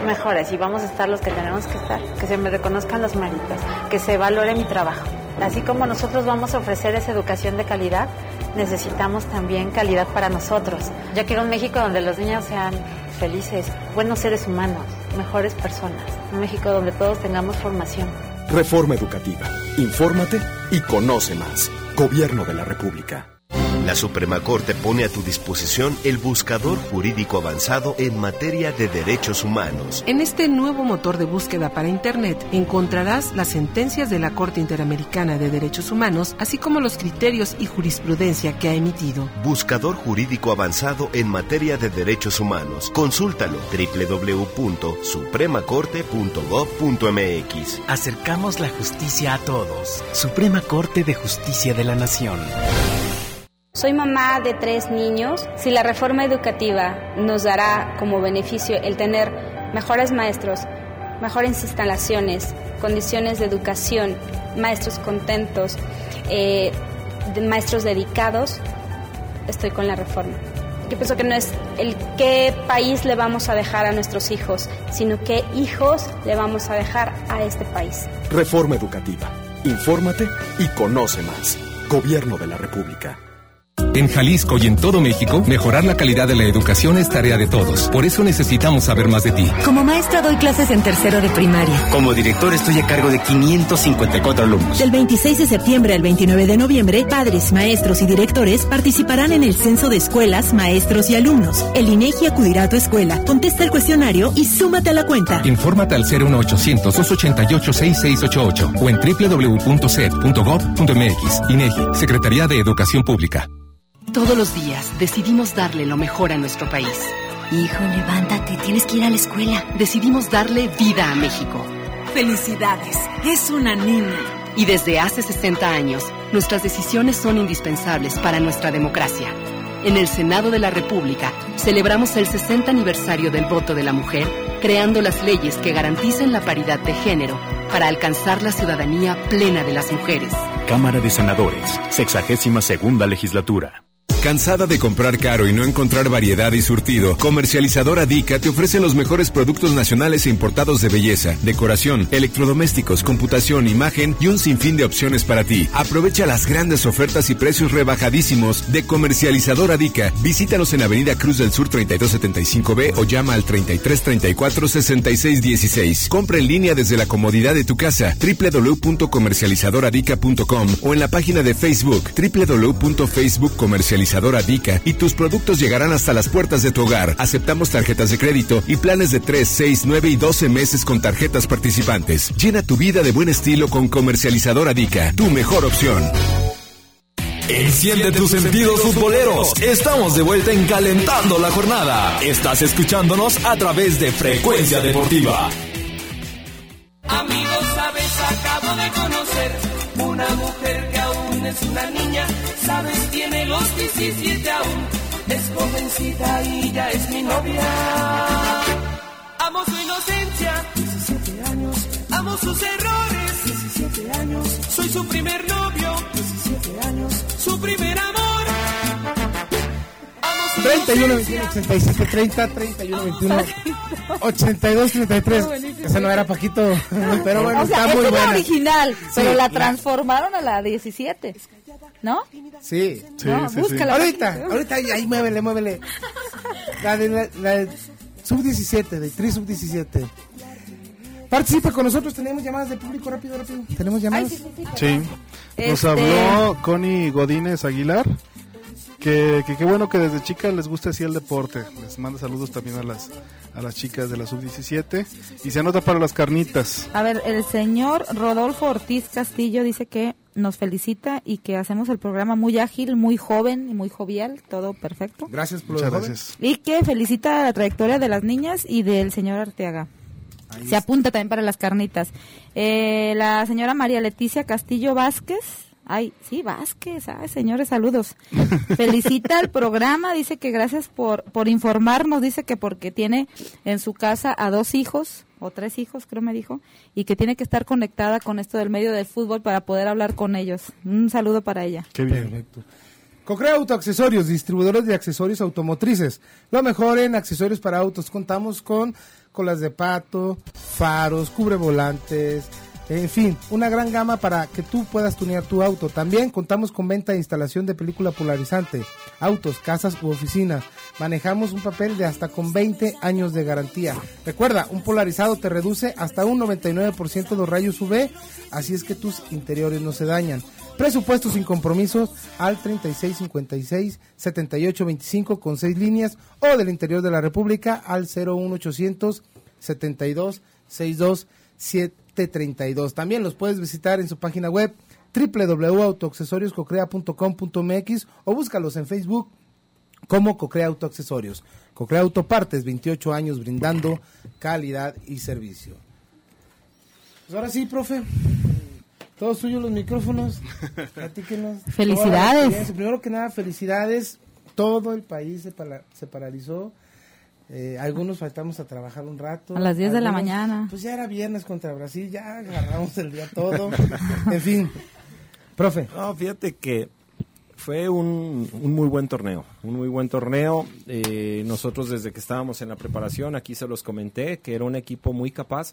S25: mejores y vamos a estar los que tenemos que estar. Que se me reconozcan los méritos, que se valore mi trabajo. Así como nosotros vamos a ofrecer esa educación de calidad, necesitamos también calidad para nosotros. Yo quiero un México donde los niños sean felices, buenos seres humanos, mejores personas. Un México donde todos tengamos formación.
S26: Reforma educativa. Infórmate y conoce más. Gobierno de la República.
S27: La Suprema Corte pone a tu disposición el buscador jurídico avanzado en materia de derechos humanos.
S28: En este nuevo motor de búsqueda para Internet encontrarás las sentencias de la Corte Interamericana de Derechos Humanos, así como los criterios y jurisprudencia que ha emitido.
S27: Buscador jurídico avanzado en materia de derechos humanos. Consúltalo www.supremacorte.gov.mx.
S29: Acercamos la justicia a todos. Suprema Corte de Justicia de la Nación.
S30: Soy mamá de tres niños. Si la reforma educativa nos dará como beneficio el tener mejores maestros, mejores instalaciones, condiciones de educación, maestros contentos, eh, maestros dedicados, estoy con la reforma. Yo pienso que no es el qué país le vamos a dejar a nuestros hijos, sino qué hijos le vamos a dejar a este país.
S26: Reforma educativa. Infórmate y conoce más. Gobierno de la República.
S14: En Jalisco y en todo México, mejorar la calidad de la educación es tarea de todos. Por eso necesitamos saber más de ti.
S13: Como maestra doy clases en tercero de primaria.
S29: Como director estoy a cargo de 554 alumnos.
S13: Del 26 de septiembre al 29 de noviembre, padres, maestros y directores participarán en el censo de escuelas, maestros y alumnos. El INEGI acudirá a tu escuela, contesta el cuestionario y súmate a la cuenta.
S14: Infórmate al 01800 288 6688 o en www.sed.gov.mx. INEGI, Secretaría de Educación Pública.
S28: Todos los días decidimos darle lo mejor a nuestro país.
S9: Hijo, levántate, tienes que ir a la escuela.
S28: Decidimos darle vida a México.
S31: Felicidades, es una niña.
S28: Y desde hace 60 años, nuestras decisiones son indispensables para nuestra democracia. En el Senado de la República celebramos el 60 aniversario del voto de la mujer, creando las leyes que garanticen la paridad de género para alcanzar la ciudadanía plena de las mujeres.
S32: Cámara de Senadores, 62 segunda legislatura.
S12: ¿Cansada de comprar caro y no encontrar variedad y surtido? Comercializadora Dica te ofrece los mejores productos nacionales e importados de belleza, decoración, electrodomésticos, computación, imagen y un sinfín de opciones para ti. Aprovecha las grandes ofertas y precios rebajadísimos de Comercializadora Dica. Visítanos en Avenida Cruz del Sur 3275B o llama al 3334 6616. Compra en línea desde la comodidad de tu casa www.comercializadoradica.com o en la página de Facebook www.facebookcomercializadora Dica y tus productos llegarán hasta las puertas de tu hogar. Aceptamos tarjetas de crédito y planes de 3, 6, 9 y 12 meses con tarjetas participantes. Llena tu vida de buen estilo con Comercializadora Dica, tu mejor opción.
S1: Enciende tus sentidos futboleros. Estamos de vuelta en Calentando la Jornada. Estás escuchándonos a través de Frecuencia Deportiva.
S19: Amigos, sabes, acabo de conocer una mujer es una niña, sabes, tiene los 17 aún, es jovencita y ya es mi novia. Amo su inocencia, 17 años, amo sus errores, 17 años, soy su primer novio, 17 años, su primer amor. Amo su
S2: 31, 21, 87, 30, 31, 21, 82, 33. Ese no era Paquito, pero bueno,
S4: o sea,
S2: está
S4: es
S2: muy buena.
S4: original, pero
S2: Sí,
S4: la
S2: la-
S4: transformaron a la 17. ¿No?
S2: Sí,
S4: No, búscala.
S2: Ahorita, ahorita ahí, ahí muévele, muévele. La de la, la de sub-17, de tri sub-17. Participa con nosotros, tenemos llamadas de público, rápido, rápido. Tenemos llamadas.
S4: sí, sí, sí.
S3: Sí. Nos
S4: Este-
S3: habló Connie Godínez Aguilar. Que, que qué bueno que desde chicas les gusta así el deporte. Les manda saludos también a las a las chicas de la sub-17. Y se anota para las carnitas.
S4: A ver, el señor Rodolfo Ortiz Castillo dice que nos felicita y que hacemos el programa muy ágil, muy joven y muy jovial, todo perfecto.
S2: Gracias por
S3: Muchas gracias.
S4: Y que felicita la trayectoria de las niñas y del señor Arteaga. Se apunta también para las carnitas. Eh, la señora María Leticia Castillo Vázquez. Ay, sí, Vázquez. Ay, señores, saludos. Felicita al programa. Dice que gracias por, por informarnos. Dice que porque tiene en su casa a dos hijos, o tres hijos, creo me dijo, y que tiene que estar conectada con esto del medio del fútbol para poder hablar con ellos. Un saludo para ella.
S3: Qué bien.
S2: Perfecto. Cocrea Autoaccesorios, distribuidores de accesorios automotrices. Lo mejor en accesorios para autos. Contamos con colas de pato, faros, cubre volantes, En fin, una gran gama para que tú puedas tunear tu auto. También contamos con venta e instalación de película polarizante, autos, casas u oficinas. Manejamos un papel de hasta con 20 años de garantía. Recuerda, un polarizado te reduce hasta un 99% los rayos UV, así es que tus interiores no se dañan. Presupuesto sin compromisos al 3656-7825 con 6 líneas o del interior de la República al 01800 72 62 732. También los puedes visitar en su página web www.autoaccesorioscocrea.com.mx o búscalos en Facebook como Cocrea Autoaccesorios. Cocrea Autopartes, 28 años brindando calidad y servicio. Pues ahora sí, profe. Todos suyos los micrófonos. Platíquenos.
S4: Felicidades.
S2: Primero que nada, felicidades. Todo el país se, pala- se paralizó. Eh, algunos faltamos a trabajar un rato.
S4: A las 10 de la mañana.
S2: Pues ya era viernes contra Brasil, ya agarramos el día todo. en fin, profe.
S20: No, fíjate que fue un, un muy buen torneo, un muy buen torneo. Eh, nosotros desde que estábamos en la preparación, aquí se los comenté, que era un equipo muy capaz,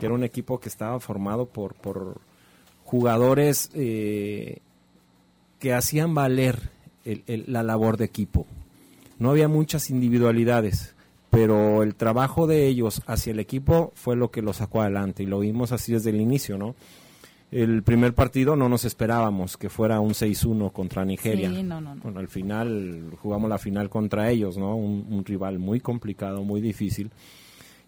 S20: que era un equipo que estaba formado por, por jugadores eh, que hacían valer el- el- la labor de equipo. No había muchas individualidades, pero el trabajo de ellos hacia el equipo fue lo que lo sacó adelante y lo vimos así desde el inicio, ¿no? El primer partido no nos esperábamos que fuera un 6-1 contra Nigeria.
S4: Sí, no, no, no.
S20: Bueno, al final jugamos la final contra ellos, ¿no? Un, un rival muy complicado, muy difícil.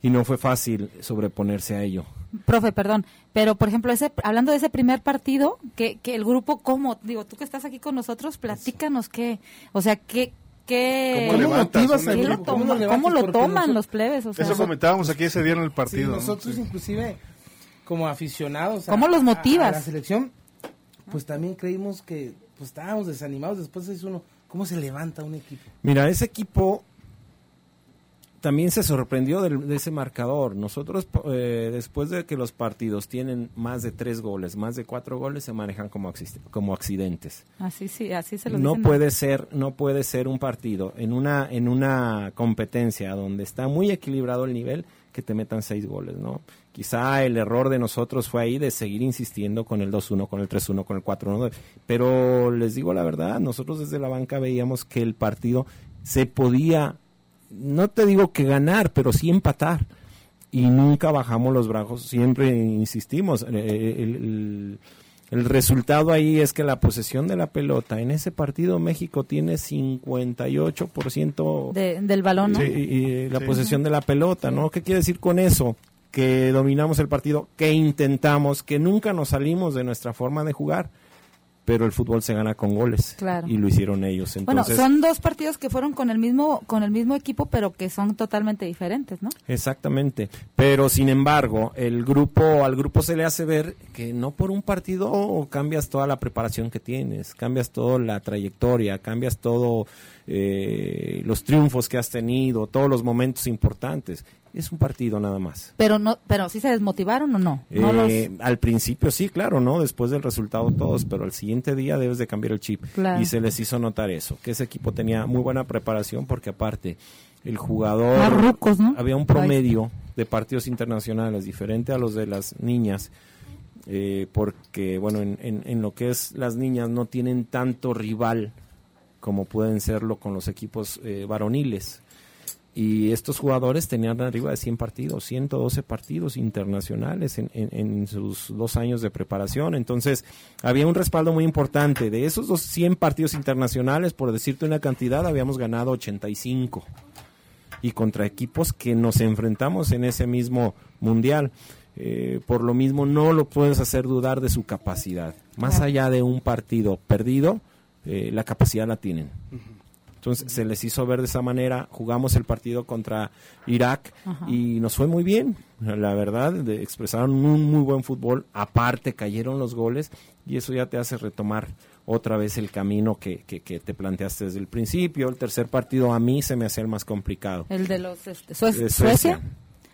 S20: Y no fue fácil sobreponerse a ello.
S4: Profe, perdón, pero por ejemplo, ese, hablando de ese primer partido, que, que el grupo, ¿cómo? Digo, tú que estás aquí con nosotros, platícanos qué, o sea, qué, qué,
S3: ¿Cómo
S4: lo toman
S2: nosotros-
S4: los plebes? O sea,
S3: Eso comentábamos aquí ese día en el
S2: Sí,
S3: partido. ¿no?
S2: nosotros
S3: Sí.
S2: inclusive como aficionados a-
S4: ¿Cómo los
S2: a-
S4: motivas?
S2: A, la selección, pues también creímos que pues estábamos desanimados después de uno. ¿Cómo se levanta un equipo?
S20: Mira, ese equipo también se sorprendió del- de, ese marcador. Nosotros, eh, después de que los partidos tienen más de tres goles, más de cuatro goles, se manejan como, accidentes.
S4: así sí, así se lo
S20: no
S4: dicen.
S20: puede ser no puede ser un partido en una en una competencia donde está muy equilibrado el nivel que te metan seis goles no quizá el error de nosotros fue ahí de seguir insistiendo con el 2-1 con el 3-1 con el 4-1 pero les digo la verdad nosotros desde la banca veíamos que el partido se podía no te digo que ganar pero sí empatar y nunca bajamos los brazos, siempre insistimos. eh, El, el- el resultado ahí es que la posesión de la pelota, en ese partido México tiene 58%
S4: De- del balón, ¿no?
S20: Y- y la
S3: Sí.
S20: posesión de la pelota, ¿no? ¿Qué quiere decir con eso? Que dominamos el partido, que intentamos, que nunca nos salimos de nuestra forma de jugar, pero el fútbol se gana con goles.
S4: Claro.
S20: Y lo hicieron ellos. Entonces,
S4: bueno, son dos partidos que fueron con el mismo con el mismo equipo, pero que son totalmente diferentes, ¿no?
S20: Exactamente, pero sin embargo, el grupo al grupo se le hace ver que no por un partido cambias toda la preparación que tienes, cambias toda la trayectoria, cambias todo eh, los triunfos que has tenido, todos los momentos importantes. Es un partido nada más.
S4: Pero no, pero sí se desmotivaron o no? No
S20: Eh, Al principio sí, claro, ¿no? Después del resultado todos, pero al siguiente día debes de cambiar el chip.
S4: Claro.
S20: Y se les hizo notar eso, que ese equipo tenía muy buena preparación porque aparte el jugador...
S4: Rucos, ¿no?
S20: Había un promedio de partidos internacionales diferente a los de las niñas. eh, porque, bueno, en, en- en lo que es las niñas no tienen tanto rival como pueden serlo con los equipos eh, varoniles. Y estos jugadores tenían arriba de 100 partidos, 112 partidos internacionales en, en- en sus dos años de preparación. Entonces, había un respaldo muy importante. De esos dos 100 partidos internacionales, por decirte una cantidad, habíamos ganado 85. Y contra equipos que nos enfrentamos en ese mismo mundial. Eh, por lo mismo, no lo puedes hacer dudar de su capacidad. Más allá de un partido perdido, eh, la capacidad la tienen. Entonces se les hizo ver de esa manera, jugamos el partido contra Irak
S4: Ajá.
S20: y nos fue muy bien, la verdad, de- expresaron un muy buen fútbol, aparte cayeron los goles y eso ya te hace retomar otra vez el camino que, que, que te planteaste desde el principio. El tercer partido a mí se me hacía el más complicado.
S4: El de los este, Sue-
S20: De
S4: Suecia.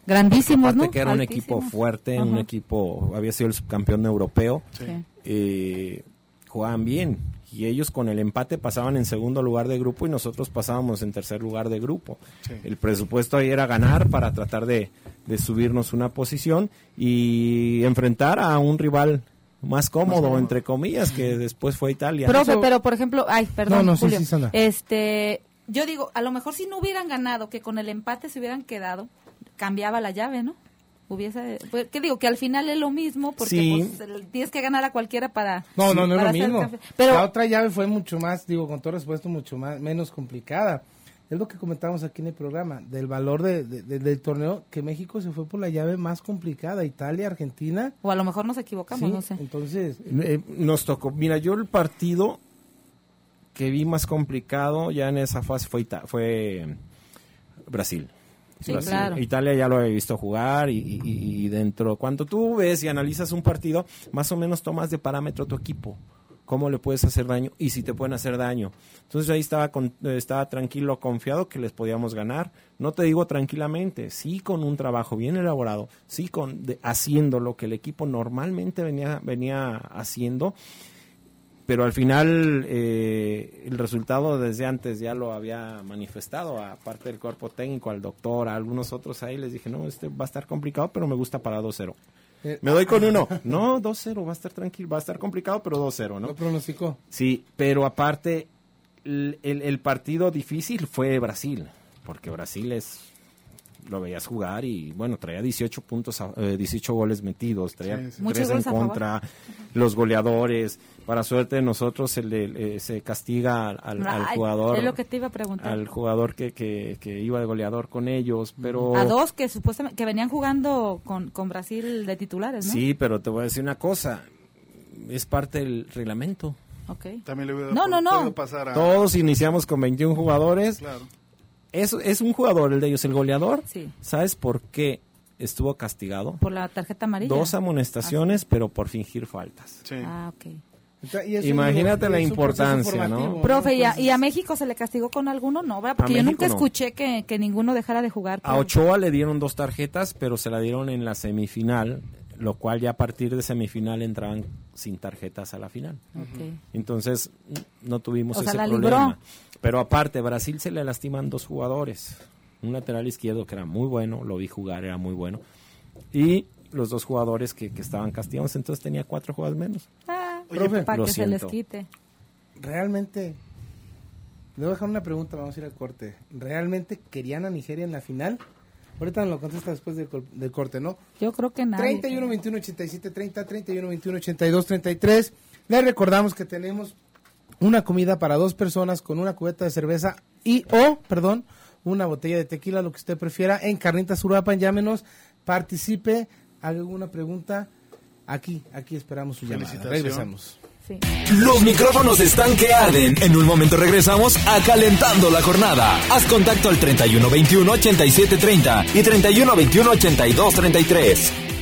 S4: Grandísimos,
S20: Aparte
S4: ¿no?
S20: que era un equipo fuerte, un equipo, había sido el subcampeón europeo.
S4: Sí.
S20: Eh, jugaban bien. Y ellos con el empate pasaban en segundo lugar de grupo y nosotros pasábamos en tercer lugar de grupo.
S3: Sí.
S20: El presupuesto ahí era ganar para tratar de, de subirnos una posición y enfrentar a un rival más cómodo, entre comillas, que después fue Italia.
S4: Profe,
S20: Eso-
S4: pero por ejemplo, ay, perdón,
S20: No, no, sí,
S4: Julio.
S20: sí,
S4: este, yo digo, a lo mejor si no hubieran ganado, que con el empate se hubieran quedado, cambiaba la llave, ¿no? Hubiese, pues, ¿qué digo? Que al final es lo mismo, porque
S2: Sí.
S4: pues, tienes que ganar a cualquiera para.
S2: No, no, no es lo mismo.
S4: Pero
S2: la otra llave fue mucho más, digo, con todo respeto, mucho más menos complicada. Es lo que comentamos aquí en el programa, del valor de- de- de- del torneo, que México se fue por la llave más complicada, Italia, Argentina.
S4: o a lo mejor nos equivocamos,
S2: Sí,
S4: no sé.
S2: Entonces,
S20: Eh, nos tocó, mira, yo el partido que vi más complicado ya en esa fase fue, Ita- fue Brasil.
S4: Sí,
S20: Brasil.
S4: claro.
S20: Italia ya lo había visto jugar y, y- y- dentro, cuando tú ves y analizas un partido, más o menos tomas de parámetro tu equipo, cómo le puedes hacer daño y si te pueden hacer daño. Entonces ahí estaba, con- estaba tranquilo, confiado que les podíamos ganar. No te digo tranquilamente, sí con un trabajo bien elaborado, sí con de- haciendo lo que el equipo normalmente venía, venía haciendo pero al final eh, el resultado desde antes ya lo había manifestado, aparte del cuerpo técnico, al doctor, a algunos otros ahí, les dije, no, este va a estar complicado, pero me gusta para 2-0.
S2: Eh,
S20: me doy con uno. No, 2-0, va a estar tranquilo, va a estar complicado, pero 2-0, ¿no?
S2: lo pronosticó.
S20: Sí, pero aparte, el, el- el partido difícil fue Brasil, porque Brasil es lo veías jugar y bueno, traía 18 puntos, a- eh, 18 goles metidos, traía
S4: Sí, sí. Muchos
S20: tres en
S4: a
S20: contra, los goleadores, para suerte de nosotros se, le- eh, se castiga al, al
S4: Ay,
S20: jugador,
S4: Es lo que te iba a preguntar.
S20: al jugador que, que, que iba de goleador con ellos, pero...
S4: A dos que supuestamente que venían jugando con, con Brasil de titulares, ¿no?
S20: Sí, pero te voy a decir una cosa, es parte del reglamento.
S4: Ok.
S3: También le hubiera
S4: No, no, no.
S3: pasar a...
S20: Todos iniciamos con 21 jugadores.
S3: Claro.
S20: Es, es un jugador el de ellos, el goleador.
S4: Sí.
S20: ¿Sabes por qué estuvo castigado?
S4: Por la tarjeta amarilla.
S20: Dos amonestaciones, pero por fingir faltas.
S4: Ah, ok.
S2: Y eso
S20: Imagínate
S2: es-
S20: la importancia, ¿no?
S4: Profe, ¿y a,
S2: Entonces,
S4: y a México se le castigó con alguno? No, ¿verdad? Porque
S20: A
S4: yo
S20: México
S4: nunca
S20: no.
S4: escuché que, que ninguno dejara de jugar.
S20: A Ochoa le dieron dos tarjetas, pero se la dieron en la semifinal, lo cual ya a partir de semifinal entraban sin tarjetas a la final.
S4: Ok.
S20: Entonces no tuvimos
S4: O sea,
S20: ese
S4: la libró.
S20: Pero aparte, Brasil se le lastiman dos jugadores. Un lateral izquierdo que era muy bueno, lo vi jugar, era muy bueno. Y los dos jugadores que, que estaban castigados, entonces tenía cuatro jugadores menos.
S4: Ah,
S2: Profe.
S4: para
S20: Lo
S4: que se les quite.
S2: realmente, le voy a dejar una pregunta, vamos a ir al corte. ¿Realmente querían a Nigeria en la final? Ahorita nos lo contesta después del, del corte, ¿no?
S4: Yo creo que nadie.
S2: 31 21 87 30 31 21 82 33 les recordamos que tenemos una comida para dos personas con una cubeta de cerveza y o perdón una botella de tequila lo que usted prefiera en Carnitas Uruapan llámenos participe haga alguna pregunta aquí aquí esperamos su llamada regresamos
S1: Los micrófonos están que arden. En un momento regresamos a Calentando la Jornada. Haz contacto al 3121 8730 y 3121 8233.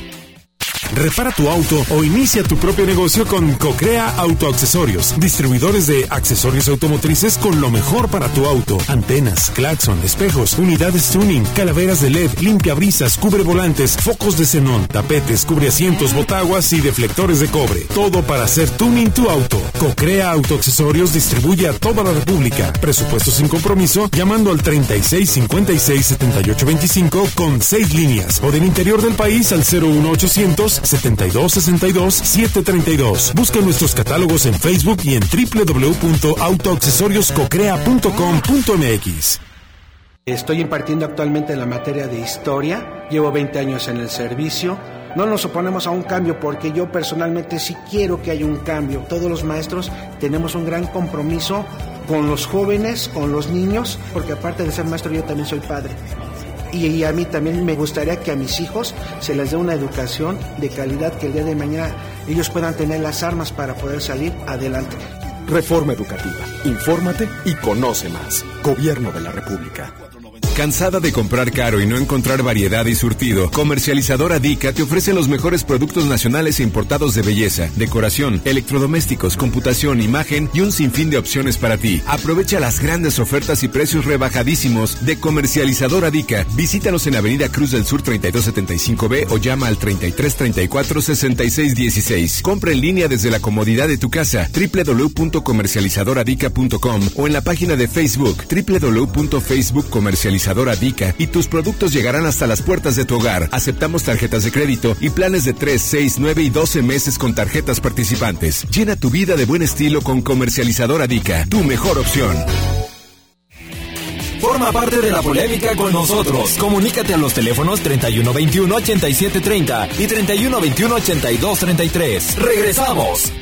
S12: Repara tu auto o inicia tu propio negocio con Cocrea Autoaccesorios, distribuidores de accesorios automotrices con lo mejor para tu auto: antenas, claxon, espejos, unidades tuning, calaveras de LED, limpiabrisas, cubre volantes, focos de xenón, tapetes, cubre asientos, botaguas y deflectores de cobre. Todo para hacer tuning tu auto. Cocrea Autoaccesorios distribuye a toda la República. Presupuesto sin compromiso llamando al 36 56 78 25 con 6 líneas o del interior del país al 01800 72 62 732. Busca nuestros catálogos en Facebook y en www.autoaccesorioscocrea.com.mx.
S33: Estoy impartiendo actualmente la materia de historia, llevo 20 años en el servicio. No nos oponemos a un cambio porque yo personalmente sí quiero que haya un cambio. Todos los maestros tenemos un gran compromiso con los jóvenes, con los niños, porque aparte de ser maestro yo también soy padre. Y, a mí también me gustaría que a mis hijos se les dé una educación de calidad que el día de mañana ellos puedan tener las armas para poder salir adelante.
S26: Reforma educativa. Infórmate y conoce más. Gobierno de la República.
S12: ¿Cansada de comprar caro y no encontrar variedad y surtido? Comercializadora Dica te ofrece los mejores productos nacionales e importados de belleza, decoración, electrodomésticos, computación, imagen y un sinfín de opciones para ti. Aprovecha las grandes ofertas y precios rebajadísimos de Comercializadora Dica. Visítanos en Avenida Cruz del Sur 3275B o llama al 3334 6616. Compra en línea desde la comodidad de tu casa www.comercializadoradica.com o en la página de Facebook www.facebook.comercializadoradica y tus productos llegarán hasta las puertas de tu hogar. Aceptamos tarjetas de crédito y planes de 3, 6, 9 y 12 meses con tarjetas participantes. Llena tu vida de buen estilo con Comercializadora Dica, tu mejor opción.
S1: Forma parte de la polémica con nosotros. Comunícate a los teléfonos 3121-8730 y 3121-8233. Regresamos.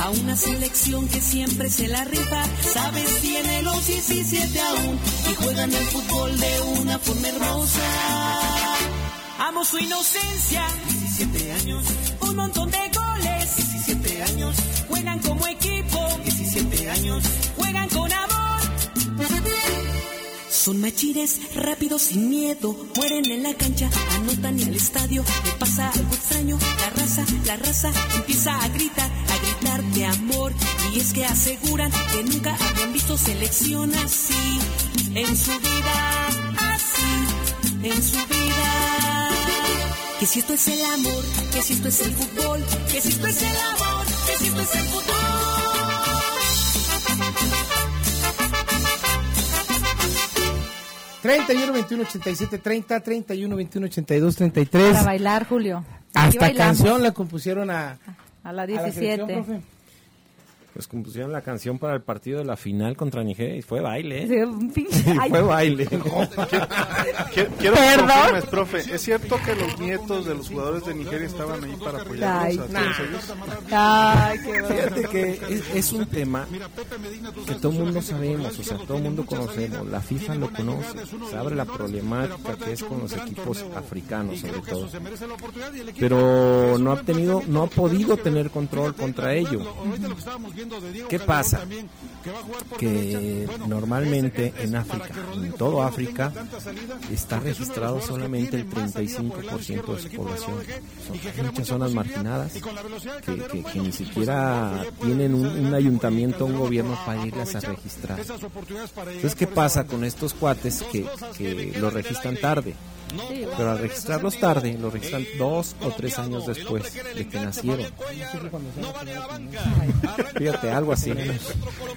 S15: A una selección que siempre se la rifa. Sabes, tiene los 17 aún y juegan el fútbol de una forma hermosa. Amo su inocencia, 17 años, un montón de goles, 17 años, juegan como equipo, 17 años, juegan con amor. Son machires, rápidos sin miedo, mueren en la cancha, anotan en el estadio, le pasa algo extraño, la raza, la raza empieza a gritar, de amor, y es que aseguran que nunca habían visto selección así, en su vida, así, en su vida. Que si esto es el amor, que si esto es el fútbol, que si esto es el amor, que si esto es el fútbol.
S2: 31 21 87 30 31 21 82 33
S4: Para bailar, Julio.
S2: Hasta canción la compusieron a
S4: A la
S2: la selección,
S4: 17.
S2: profe.
S20: Pues compusieron la canción para el partido de la final contra Nigeria y fue baile. ¿eh?
S4: Sí, un pinche- Ay,
S20: fue baile.
S3: Quiero
S4: Perdón.
S3: profe, ¿es cierto que los nietos de los jugadores de Nigeria estaban ahí para apoyarlos
S4: Ay,
S3: a todos ellos?
S4: Ay, qué.
S20: Fíjate que es, es un tema que todo el mundo sabemos, o sea, todo el mundo conocemos, la FIFA lo conoce, sabe la problemática que es con los equipos africanos sobre todo, pero no ha tenido, no ha podido tener control contra ello. ¿Qué pasa? Que normalmente en África, en todo África, está registrado solamente el 35% de su población. Son muchas zonas marginadas que, que- que ni siquiera tienen un, un ayuntamiento, un gobierno para irlas a registrar. Entonces, ¿qué pasa con estos cuates que, que lo registran tarde? Pero al registrarlos tarde, lo registran dos o tres años después de que nacieron. Fíjate, algo así.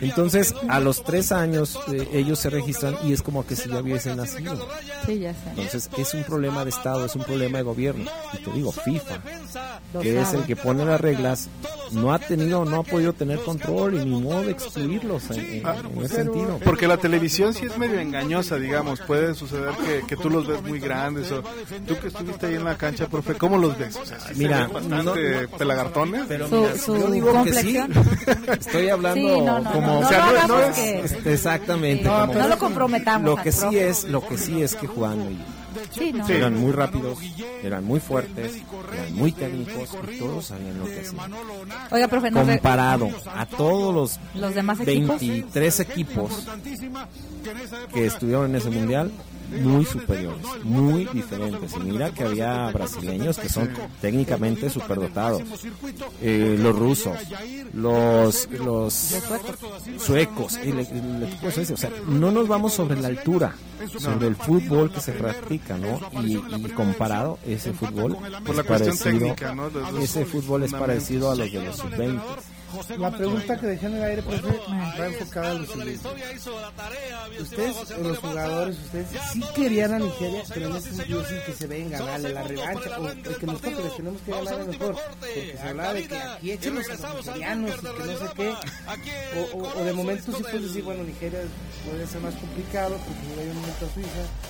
S20: Entonces, a los tres años eh, ellos se registran y es como que si ya hubiesen nacido.
S4: Sí, ya sé.
S20: Entonces, es un problema de Estado, es un problema de gobierno. Y te digo, FIFA, que es el que pone las reglas, no ha tenido, no ha podido tener control y ni modo de excluirlos en, en-
S3: Ah,
S20: en ese sentido.
S3: Porque la televisión sí es medio engañosa, digamos. Puede suceder que, que tú los ves muy grandes. O, tú que estuviste ahí en la cancha, profe, ¿cómo los ves? O sea, ¿sí
S20: Mira,
S3: bastante
S20: no-
S3: pelagartones.
S20: Pero
S4: Su-
S20: mira,
S4: su
S20: yo digo que sí.
S4: complexión.
S20: Estoy hablando
S4: Sí, no, no,
S20: como
S4: no, no
S20: o sea, no- no es-
S4: que-
S20: este, exactamente. Como-
S4: No lo comprometamos
S20: Lo que sí es, lo que sí es que jugaban muy bien.
S4: Sí, no.
S20: Eran muy rápidos, eran muy fuertes, eran muy técnicos y todos sabían lo que hacían.
S4: Oiga, profe, no re-
S20: Comparado a todos los,
S4: los demás equipos.
S20: 23 equipos que estuvieron en ese mundial, muy superiores, muy diferentes. Y mira que había brasileños que son técnicamente superdotados, eh, los rusos, los, los suecos, el, el equipo suecio. O sea, no nos vamos sobre la altura, sobre el fútbol que se practica, ¿no? Y, y comparado, ese fútbol
S3: Por
S20: es
S3: la
S20: parecido-
S3: técnica, ¿no? De los
S20: ese fútbol es parecido a los de los sub-20.
S2: La pregunta que dejé en el aire, profe, va enfocada a lo siguiente. Ustedes, o los jugadores, ustedes sí querían a Nigeria, pero en ese sentido sin que se vengan, ganarle la revancha, o el que nos toque, les tenemos que ganar mejor. Porque se hablaba de que aquí échenos a los nigerianos y que no sé qué. O, o, o de momento sí puedes decir, bueno, Nigeria puede ser más complicado porque hay un momento a Suiza.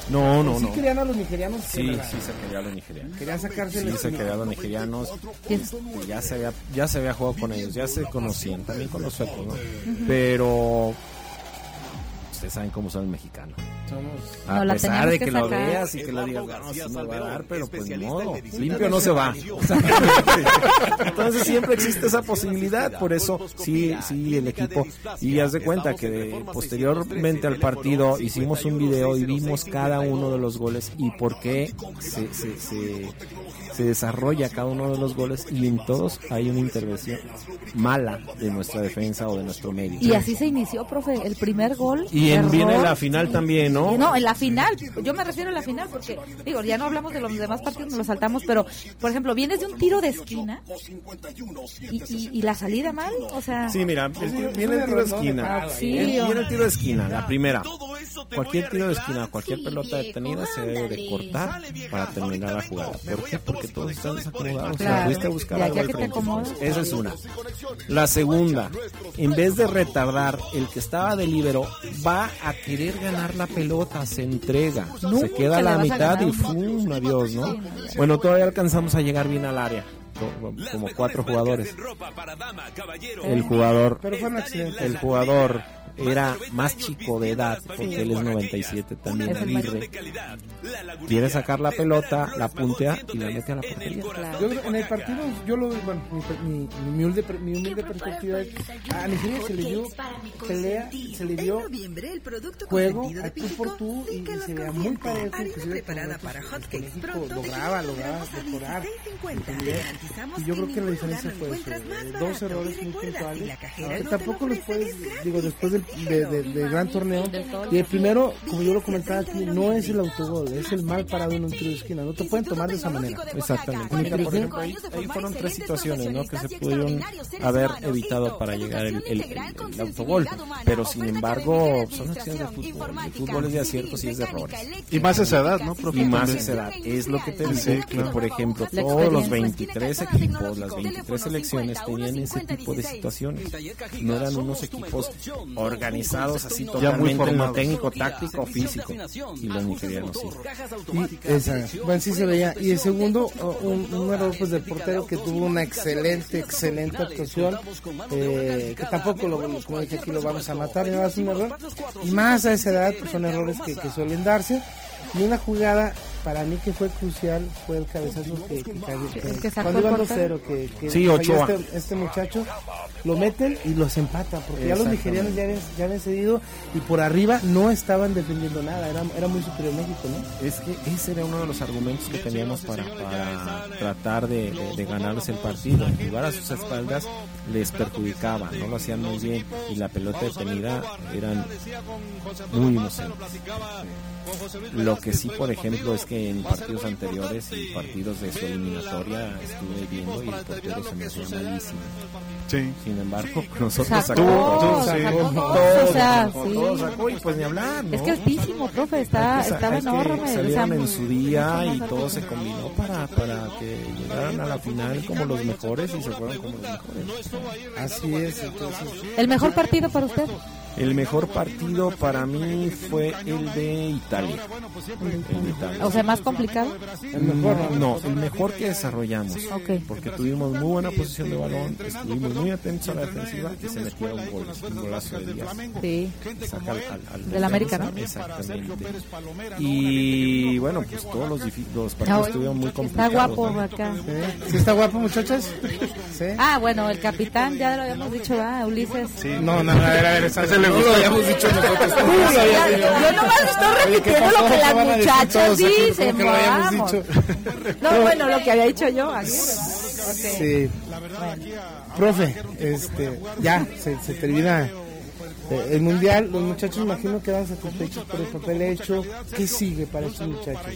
S20: No, no,
S2: Pero sí
S20: no.
S2: querían a los nigerianos.
S20: Sí,
S2: que
S20: sí se querían a los nigerianos.
S2: Querían sacarse
S20: Sí, se querían a los nigerianos. Este, ya, se había, ya se había jugado con ellos, ya se conocían, también con los suecos, ¿no? Pero ustedes saben cómo son el mexicano.
S2: Somos-
S20: A
S2: No,
S20: pesar de
S2: que
S20: que, lo veas y que lo digas, no, va a dar, pero pues ni modo, limpio no se va. Entonces siempre existe esa posibilidad, por eso sí, sí, el equipo. Y haz de cuenta que posteriormente al partido hicimos un video y vimos cada uno de los goles y por qué se, se, se, se desarrolla cada uno de los goles y en todos hay una intervención mala de nuestra defensa o de nuestro medio.
S4: Y así se inició, profe, el primer gol.
S20: Y en, viene la final también, ¿no?
S4: No, en la final. Yo me refiero a la final porque, digo, ya no hablamos de los demás partidos, nos los saltamos, pero, por ejemplo, vienes de un tiro de esquina y, y- y la salida mal, o sea...
S20: Sí, mira, el tiro- viene el tiro de esquina.
S4: Sí, o-
S20: viene el tiro de esquina, la primera. Cualquier tiro de esquina, cualquier pelota detenida se debe de cortar para terminar la jugada. ¿Por qué? Porque todos están desacomodados. O sea,
S4: Claro.
S20: fuiste a buscar algo
S4: que te.
S20: Esa es una. La segunda, en vez de retardar, el que estaba de libero va a querer ganar la pelota, se entrega, se queda a la
S4: a
S20: mitad y. ¡fum! Adiós, ¿no? Bueno, todavía alcanzamos a llegar bien al área. co- Como cuatro jugadores. El jugador,
S2: Pero fue un accidente.
S20: el jugador era más chico de edad, porque él es 97 también, Aguirre. Quiere sacar la pelota, la puntea y la mete a la portería.
S2: Yo en el partido, yo lo bueno, mi, mi, mi humilde, mi humilde perspectiva es, a Nigeria se le dio pelea, se le dio juego a tú por tú y, y se veía muy parejo, inclusive preparada para México lograba, lograba mejorar. Y yo creo que la diferencia fue eso, dos errores muy puntuales. que tampoco los puedes, digo, después del de, de- del gran torneo. Y el primero, como yo lo comentaba aquí, no es el autogol, es el mal parado en un tiro de esquina. No te pueden tomar de esa manera.
S20: Exactamente. Mira, por
S2: de
S20: ejemplo, ahí, ahí fueron tres situaciones ¿no? que se pudieron haber evitado para llegar el, el, el- el autogol. Pero sin embargo, son acciones de fútbol. El fútbol es de aciertos y es de errores.
S3: Y más esa edad, ¿no, profe?
S20: Y más esa edad. Es lo que te
S3: Sí,
S20: dice
S3: claro.
S20: que, por ejemplo, todos los
S3: experiencia.
S20: 23 equipos, las 23 selecciones tenían ese tipo de situaciones. No eran unos equipos organizados así
S3: muy
S20: totalmente en lo técnico, táctico o físico. Y los nigerianos sí.
S2: Y esa, bueno, sí se veía. Y el segundo, oh, un, un error pues del portero que tuvo una excelente, excelente actuación, eh, que tampoco, lo, como dije aquí, lo vamos a matar, no es un error. Y más a esa edad, pues son errores que, que suelen darse. Y una jugada para mí que fue crucial fue el cabezazo que, que, cayó- que-
S4: El que sacó
S2: cuando iban
S4: portero.
S2: 2-0 que, que
S20: Sí,
S2: este, este muchacho lo meten y los empatan porque ya los nigerianos ya habían, ya habían cedido y por arriba no estaban defendiendo nada era, era muy superior México ¿no?
S20: Es que ese era uno de los argumentos que teníamos para, para tratar de, de- de ganarles el partido. Jugar a sus espaldas les perjudicaba, no lo hacían muy bien y la pelota detenida eran muy inocentes. Lo que sí, por ejemplo, es que en partidos anteriores y partidos de su eliminatoria estuve viendo y el portero se me hacía malísimo.
S3: Sí.
S20: Sin embargo, nosotros
S4: Sacó,
S20: sacamos
S4: sacó
S20: todo,
S4: todo, o sea,
S20: todo,
S4: sí.
S20: todo sacó y pues ni hablar, ¿no?
S4: Es que altísimo, profe, está,
S20: que
S4: estaba enorme.
S20: salieron en su día y todo se combinó para, para que llegaran a la final como los mejores y se fueron como los mejores.
S2: Así es entonces
S4: El mejor partido para usted.
S20: El mejor partido para mí fue el de Italia. El de Italia.
S4: O sea, más complicado.
S2: El mejor,
S20: No, el mejor que desarrollamos.
S4: Ok.
S20: Porque tuvimos muy buena posición de balón, estuvimos muy atentos a la defensiva y se metieron goles, un golazo de Díaz.
S4: Sí.
S20: Saca al, al, al
S4: Del América, ¿no?
S20: Exactamente. Y bueno, pues todos los, los
S4: Ah,
S20: partidos estuvieron muy
S4: Está
S20: complicados.
S4: guapo
S20: ¿no?
S4: acá.
S2: ¿Sí está guapo muchachas? ¿Sí?
S4: Ah, bueno, el capitán, ya lo habíamos dicho, ¿verdad? Ulises.
S2: No, no, a ver, a ver, esa
S3: Ese le
S2: no lo habíamos dicho nosotros.
S4: Uy, ya- yo nomás estoy
S2: Oye, ¿qué
S4: repitiendo lo que
S2: ¿Qué
S4: las
S2: a
S4: muchachas dicen. No, bueno, lo que había dicho yo. aquí.
S2: Sí. Profe, este, ya, se, se termina eh, el mundial. Los muchachos, imagino, quedan satisfechos por el papel hecho. ¿Qué sigue para estos muchachos?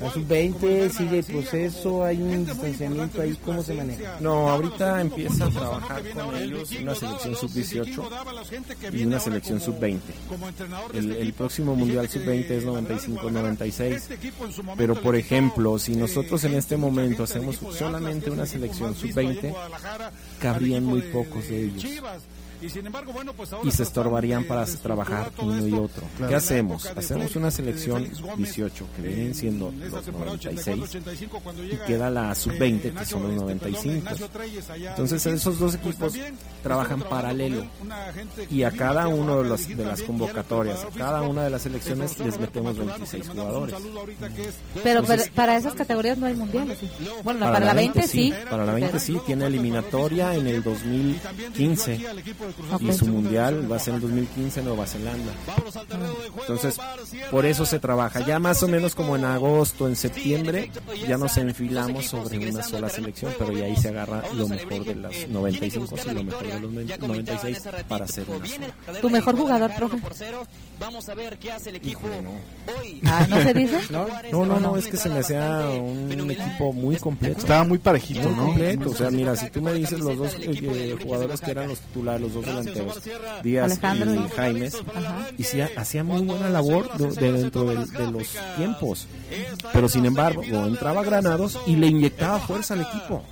S2: La sub-20, sigue el proceso, hay un distanciamiento ahí, ¿cómo se maneja?
S20: No, ahorita empieza a trabajar con ellos una selección sub-18 y una selección sub-20. El, el próximo Mundial sub-20 es 95-96. Pero, por ejemplo, si nosotros en este momento hacemos solamente una selección sub-20, cabrían muy pocos de ellos. Y se estorbarían para trabajar uno y otro. ¿Qué hacemos? Hacemos una selección 18 que vienen siendo los 96 y queda la sub-20 que son los 95. Entonces esos dos equipos trabajan paralelo y a cada uno de, los, de las convocatorias, a cada una de las selecciones les metemos 26 jugadores.
S4: Pero, para esas categorías no hay mundiales. ¿sí? Bueno, para, la 20 sí.
S20: Para la 20
S4: pero-
S20: sí, tiene eliminatoria en el 2015 Y su mundial va a ser en 2015 en Nueva Zelanda. Entonces, por eso se trabaja. Ya más o menos como en agosto, en septiembre, ya nos enfilamos sobre una sola selección, pero ya ahí se agarra lo mejor de las 95 y lo mejor de los 96 para hacer una sola.
S4: Tu mejor jugador, profe.
S34: Vamos a ver qué hace el equipo. Hoy.
S4: Ah, ¿no se dice?
S20: No, no, no, no, es que se me hacía un equipo muy completo.
S3: Estaba muy parejito,
S20: Muy
S3: ¿no?
S20: completo. O sea, mira, si tú me dices los dos eh, jugadores que eran los titulares, los dos delanteros, Díaz
S4: Alejandro
S20: y
S4: y-
S20: Jaimes,
S4: Ajá.
S20: y sí, hacía muy buena labor de, de dentro de, los tiempos. Pero sin embargo, entraba Granados y le inyectaba fuerza al equipo.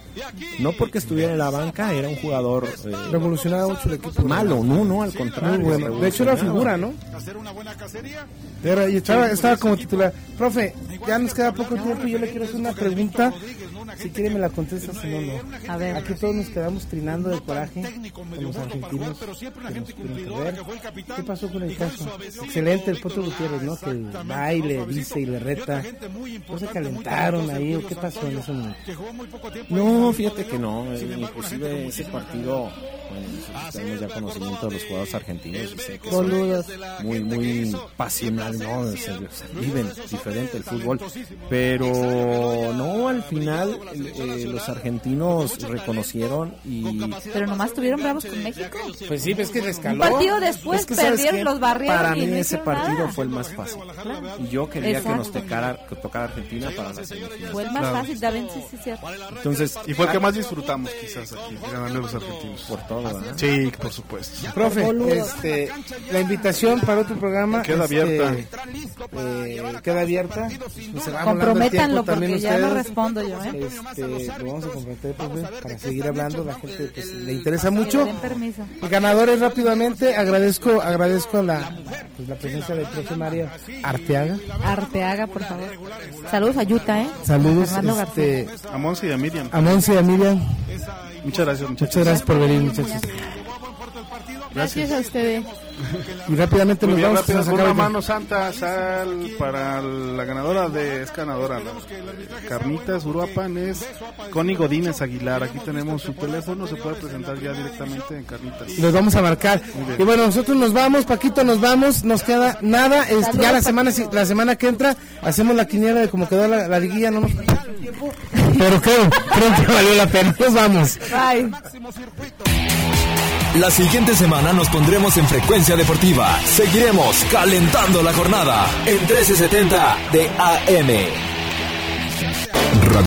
S20: No porque estuviera en la banca, era un jugador eh,
S2: Revolucionaba mucho el equipo.
S20: malo, no, no, al contrario.
S2: Bueno. De hecho, era figura, ¿no? Era, y estaba, estaba como titular. Profe, ya nos queda poco tiempo y yo le quiero hacer una pregunta. Si quiere me la contesta, si no, no.
S4: A ver.
S2: Aquí todos nos quedamos trinando de coraje con los argentinos. ¿Qué pasó con el caso? Excelente el Potro Gutiérrez, ¿no? Que va y le dice y le reta. ¿No se calentaron ahí o qué pasó en ese momento?
S20: No, fíjate que no. eh, Inclusive ese partido, bueno, nosotros tenemos ya conocimiento de los jugadores argentinos. que muy, muy pasional, ¿no? Sea, viven diferente el fútbol. Pero no, al final eh, los argentinos reconocieron y...
S4: Pero nomás estuvieron bravos con México.
S2: Pues sí, ves que
S4: Un
S2: escaló.
S4: partido después
S20: Es que, ¿sabes
S4: perdieron, los barrieron
S20: Para
S4: y
S20: mí
S4: no
S20: ese partido
S4: nada.
S20: fue el más fácil. Y yo quería que nos
S4: Exacto.
S20: tocara, que tocara Argentina para la semifinal.
S4: Fue el más
S3: Claro.
S4: fácil, David, sí, sí, cierto.
S20: Entonces,
S3: Y fue el que más disfrutamos quizás aquí, los argentinos.
S20: Por todo, ¿verdad?
S3: Sí, por supuesto.
S2: Profe, este, la invitación para otro programa
S3: Queda
S2: este,
S3: abierta.
S2: eh, queda abierta. Pues volando el
S4: Comprométanlo
S2: también
S4: porque ya no respondo yo, ¿eh?
S2: Este, lo vamos a comprometer profe, para seguir hablando. La gente pues, le interesa mucho. Y ganadores rápidamente. Agradezco, agradezco la, pues, la presencia del profe Mario Arteaga.
S4: Arteaga, por favor. Saludos a Yuta, ¿eh?
S2: Saludos
S4: Fernando García.
S2: este,
S3: A Monse y a Miriam.
S2: a Monse y a Miriam.
S3: Muchas gracias, muchachos.
S2: Muchas gracias por venir, muchachos.
S4: Gracias a ustedes.
S2: Y rápidamente nos vamos
S3: rápido,
S2: a sacar
S3: una mano santa sal para la ganadora de es ganadora la Carnitas Uruapan es Connie Godínez Aguilar aquí tenemos su teléfono se puede presentar ya directamente en Carnitas
S2: los vamos a marcar. Y bueno, nosotros nos vamos, Paquito, nos vamos, nos queda nada. Este, ya la semana si- la semana que entra hacemos la quiniela de cómo quedó la, la liguilla, no nos Pero creo, creo que valió la pena. Nos vamos.
S4: Bye.
S1: La siguiente semana nos pondremos en frecuencia deportiva. Seguiremos calentando la jornada en 1370 de AM.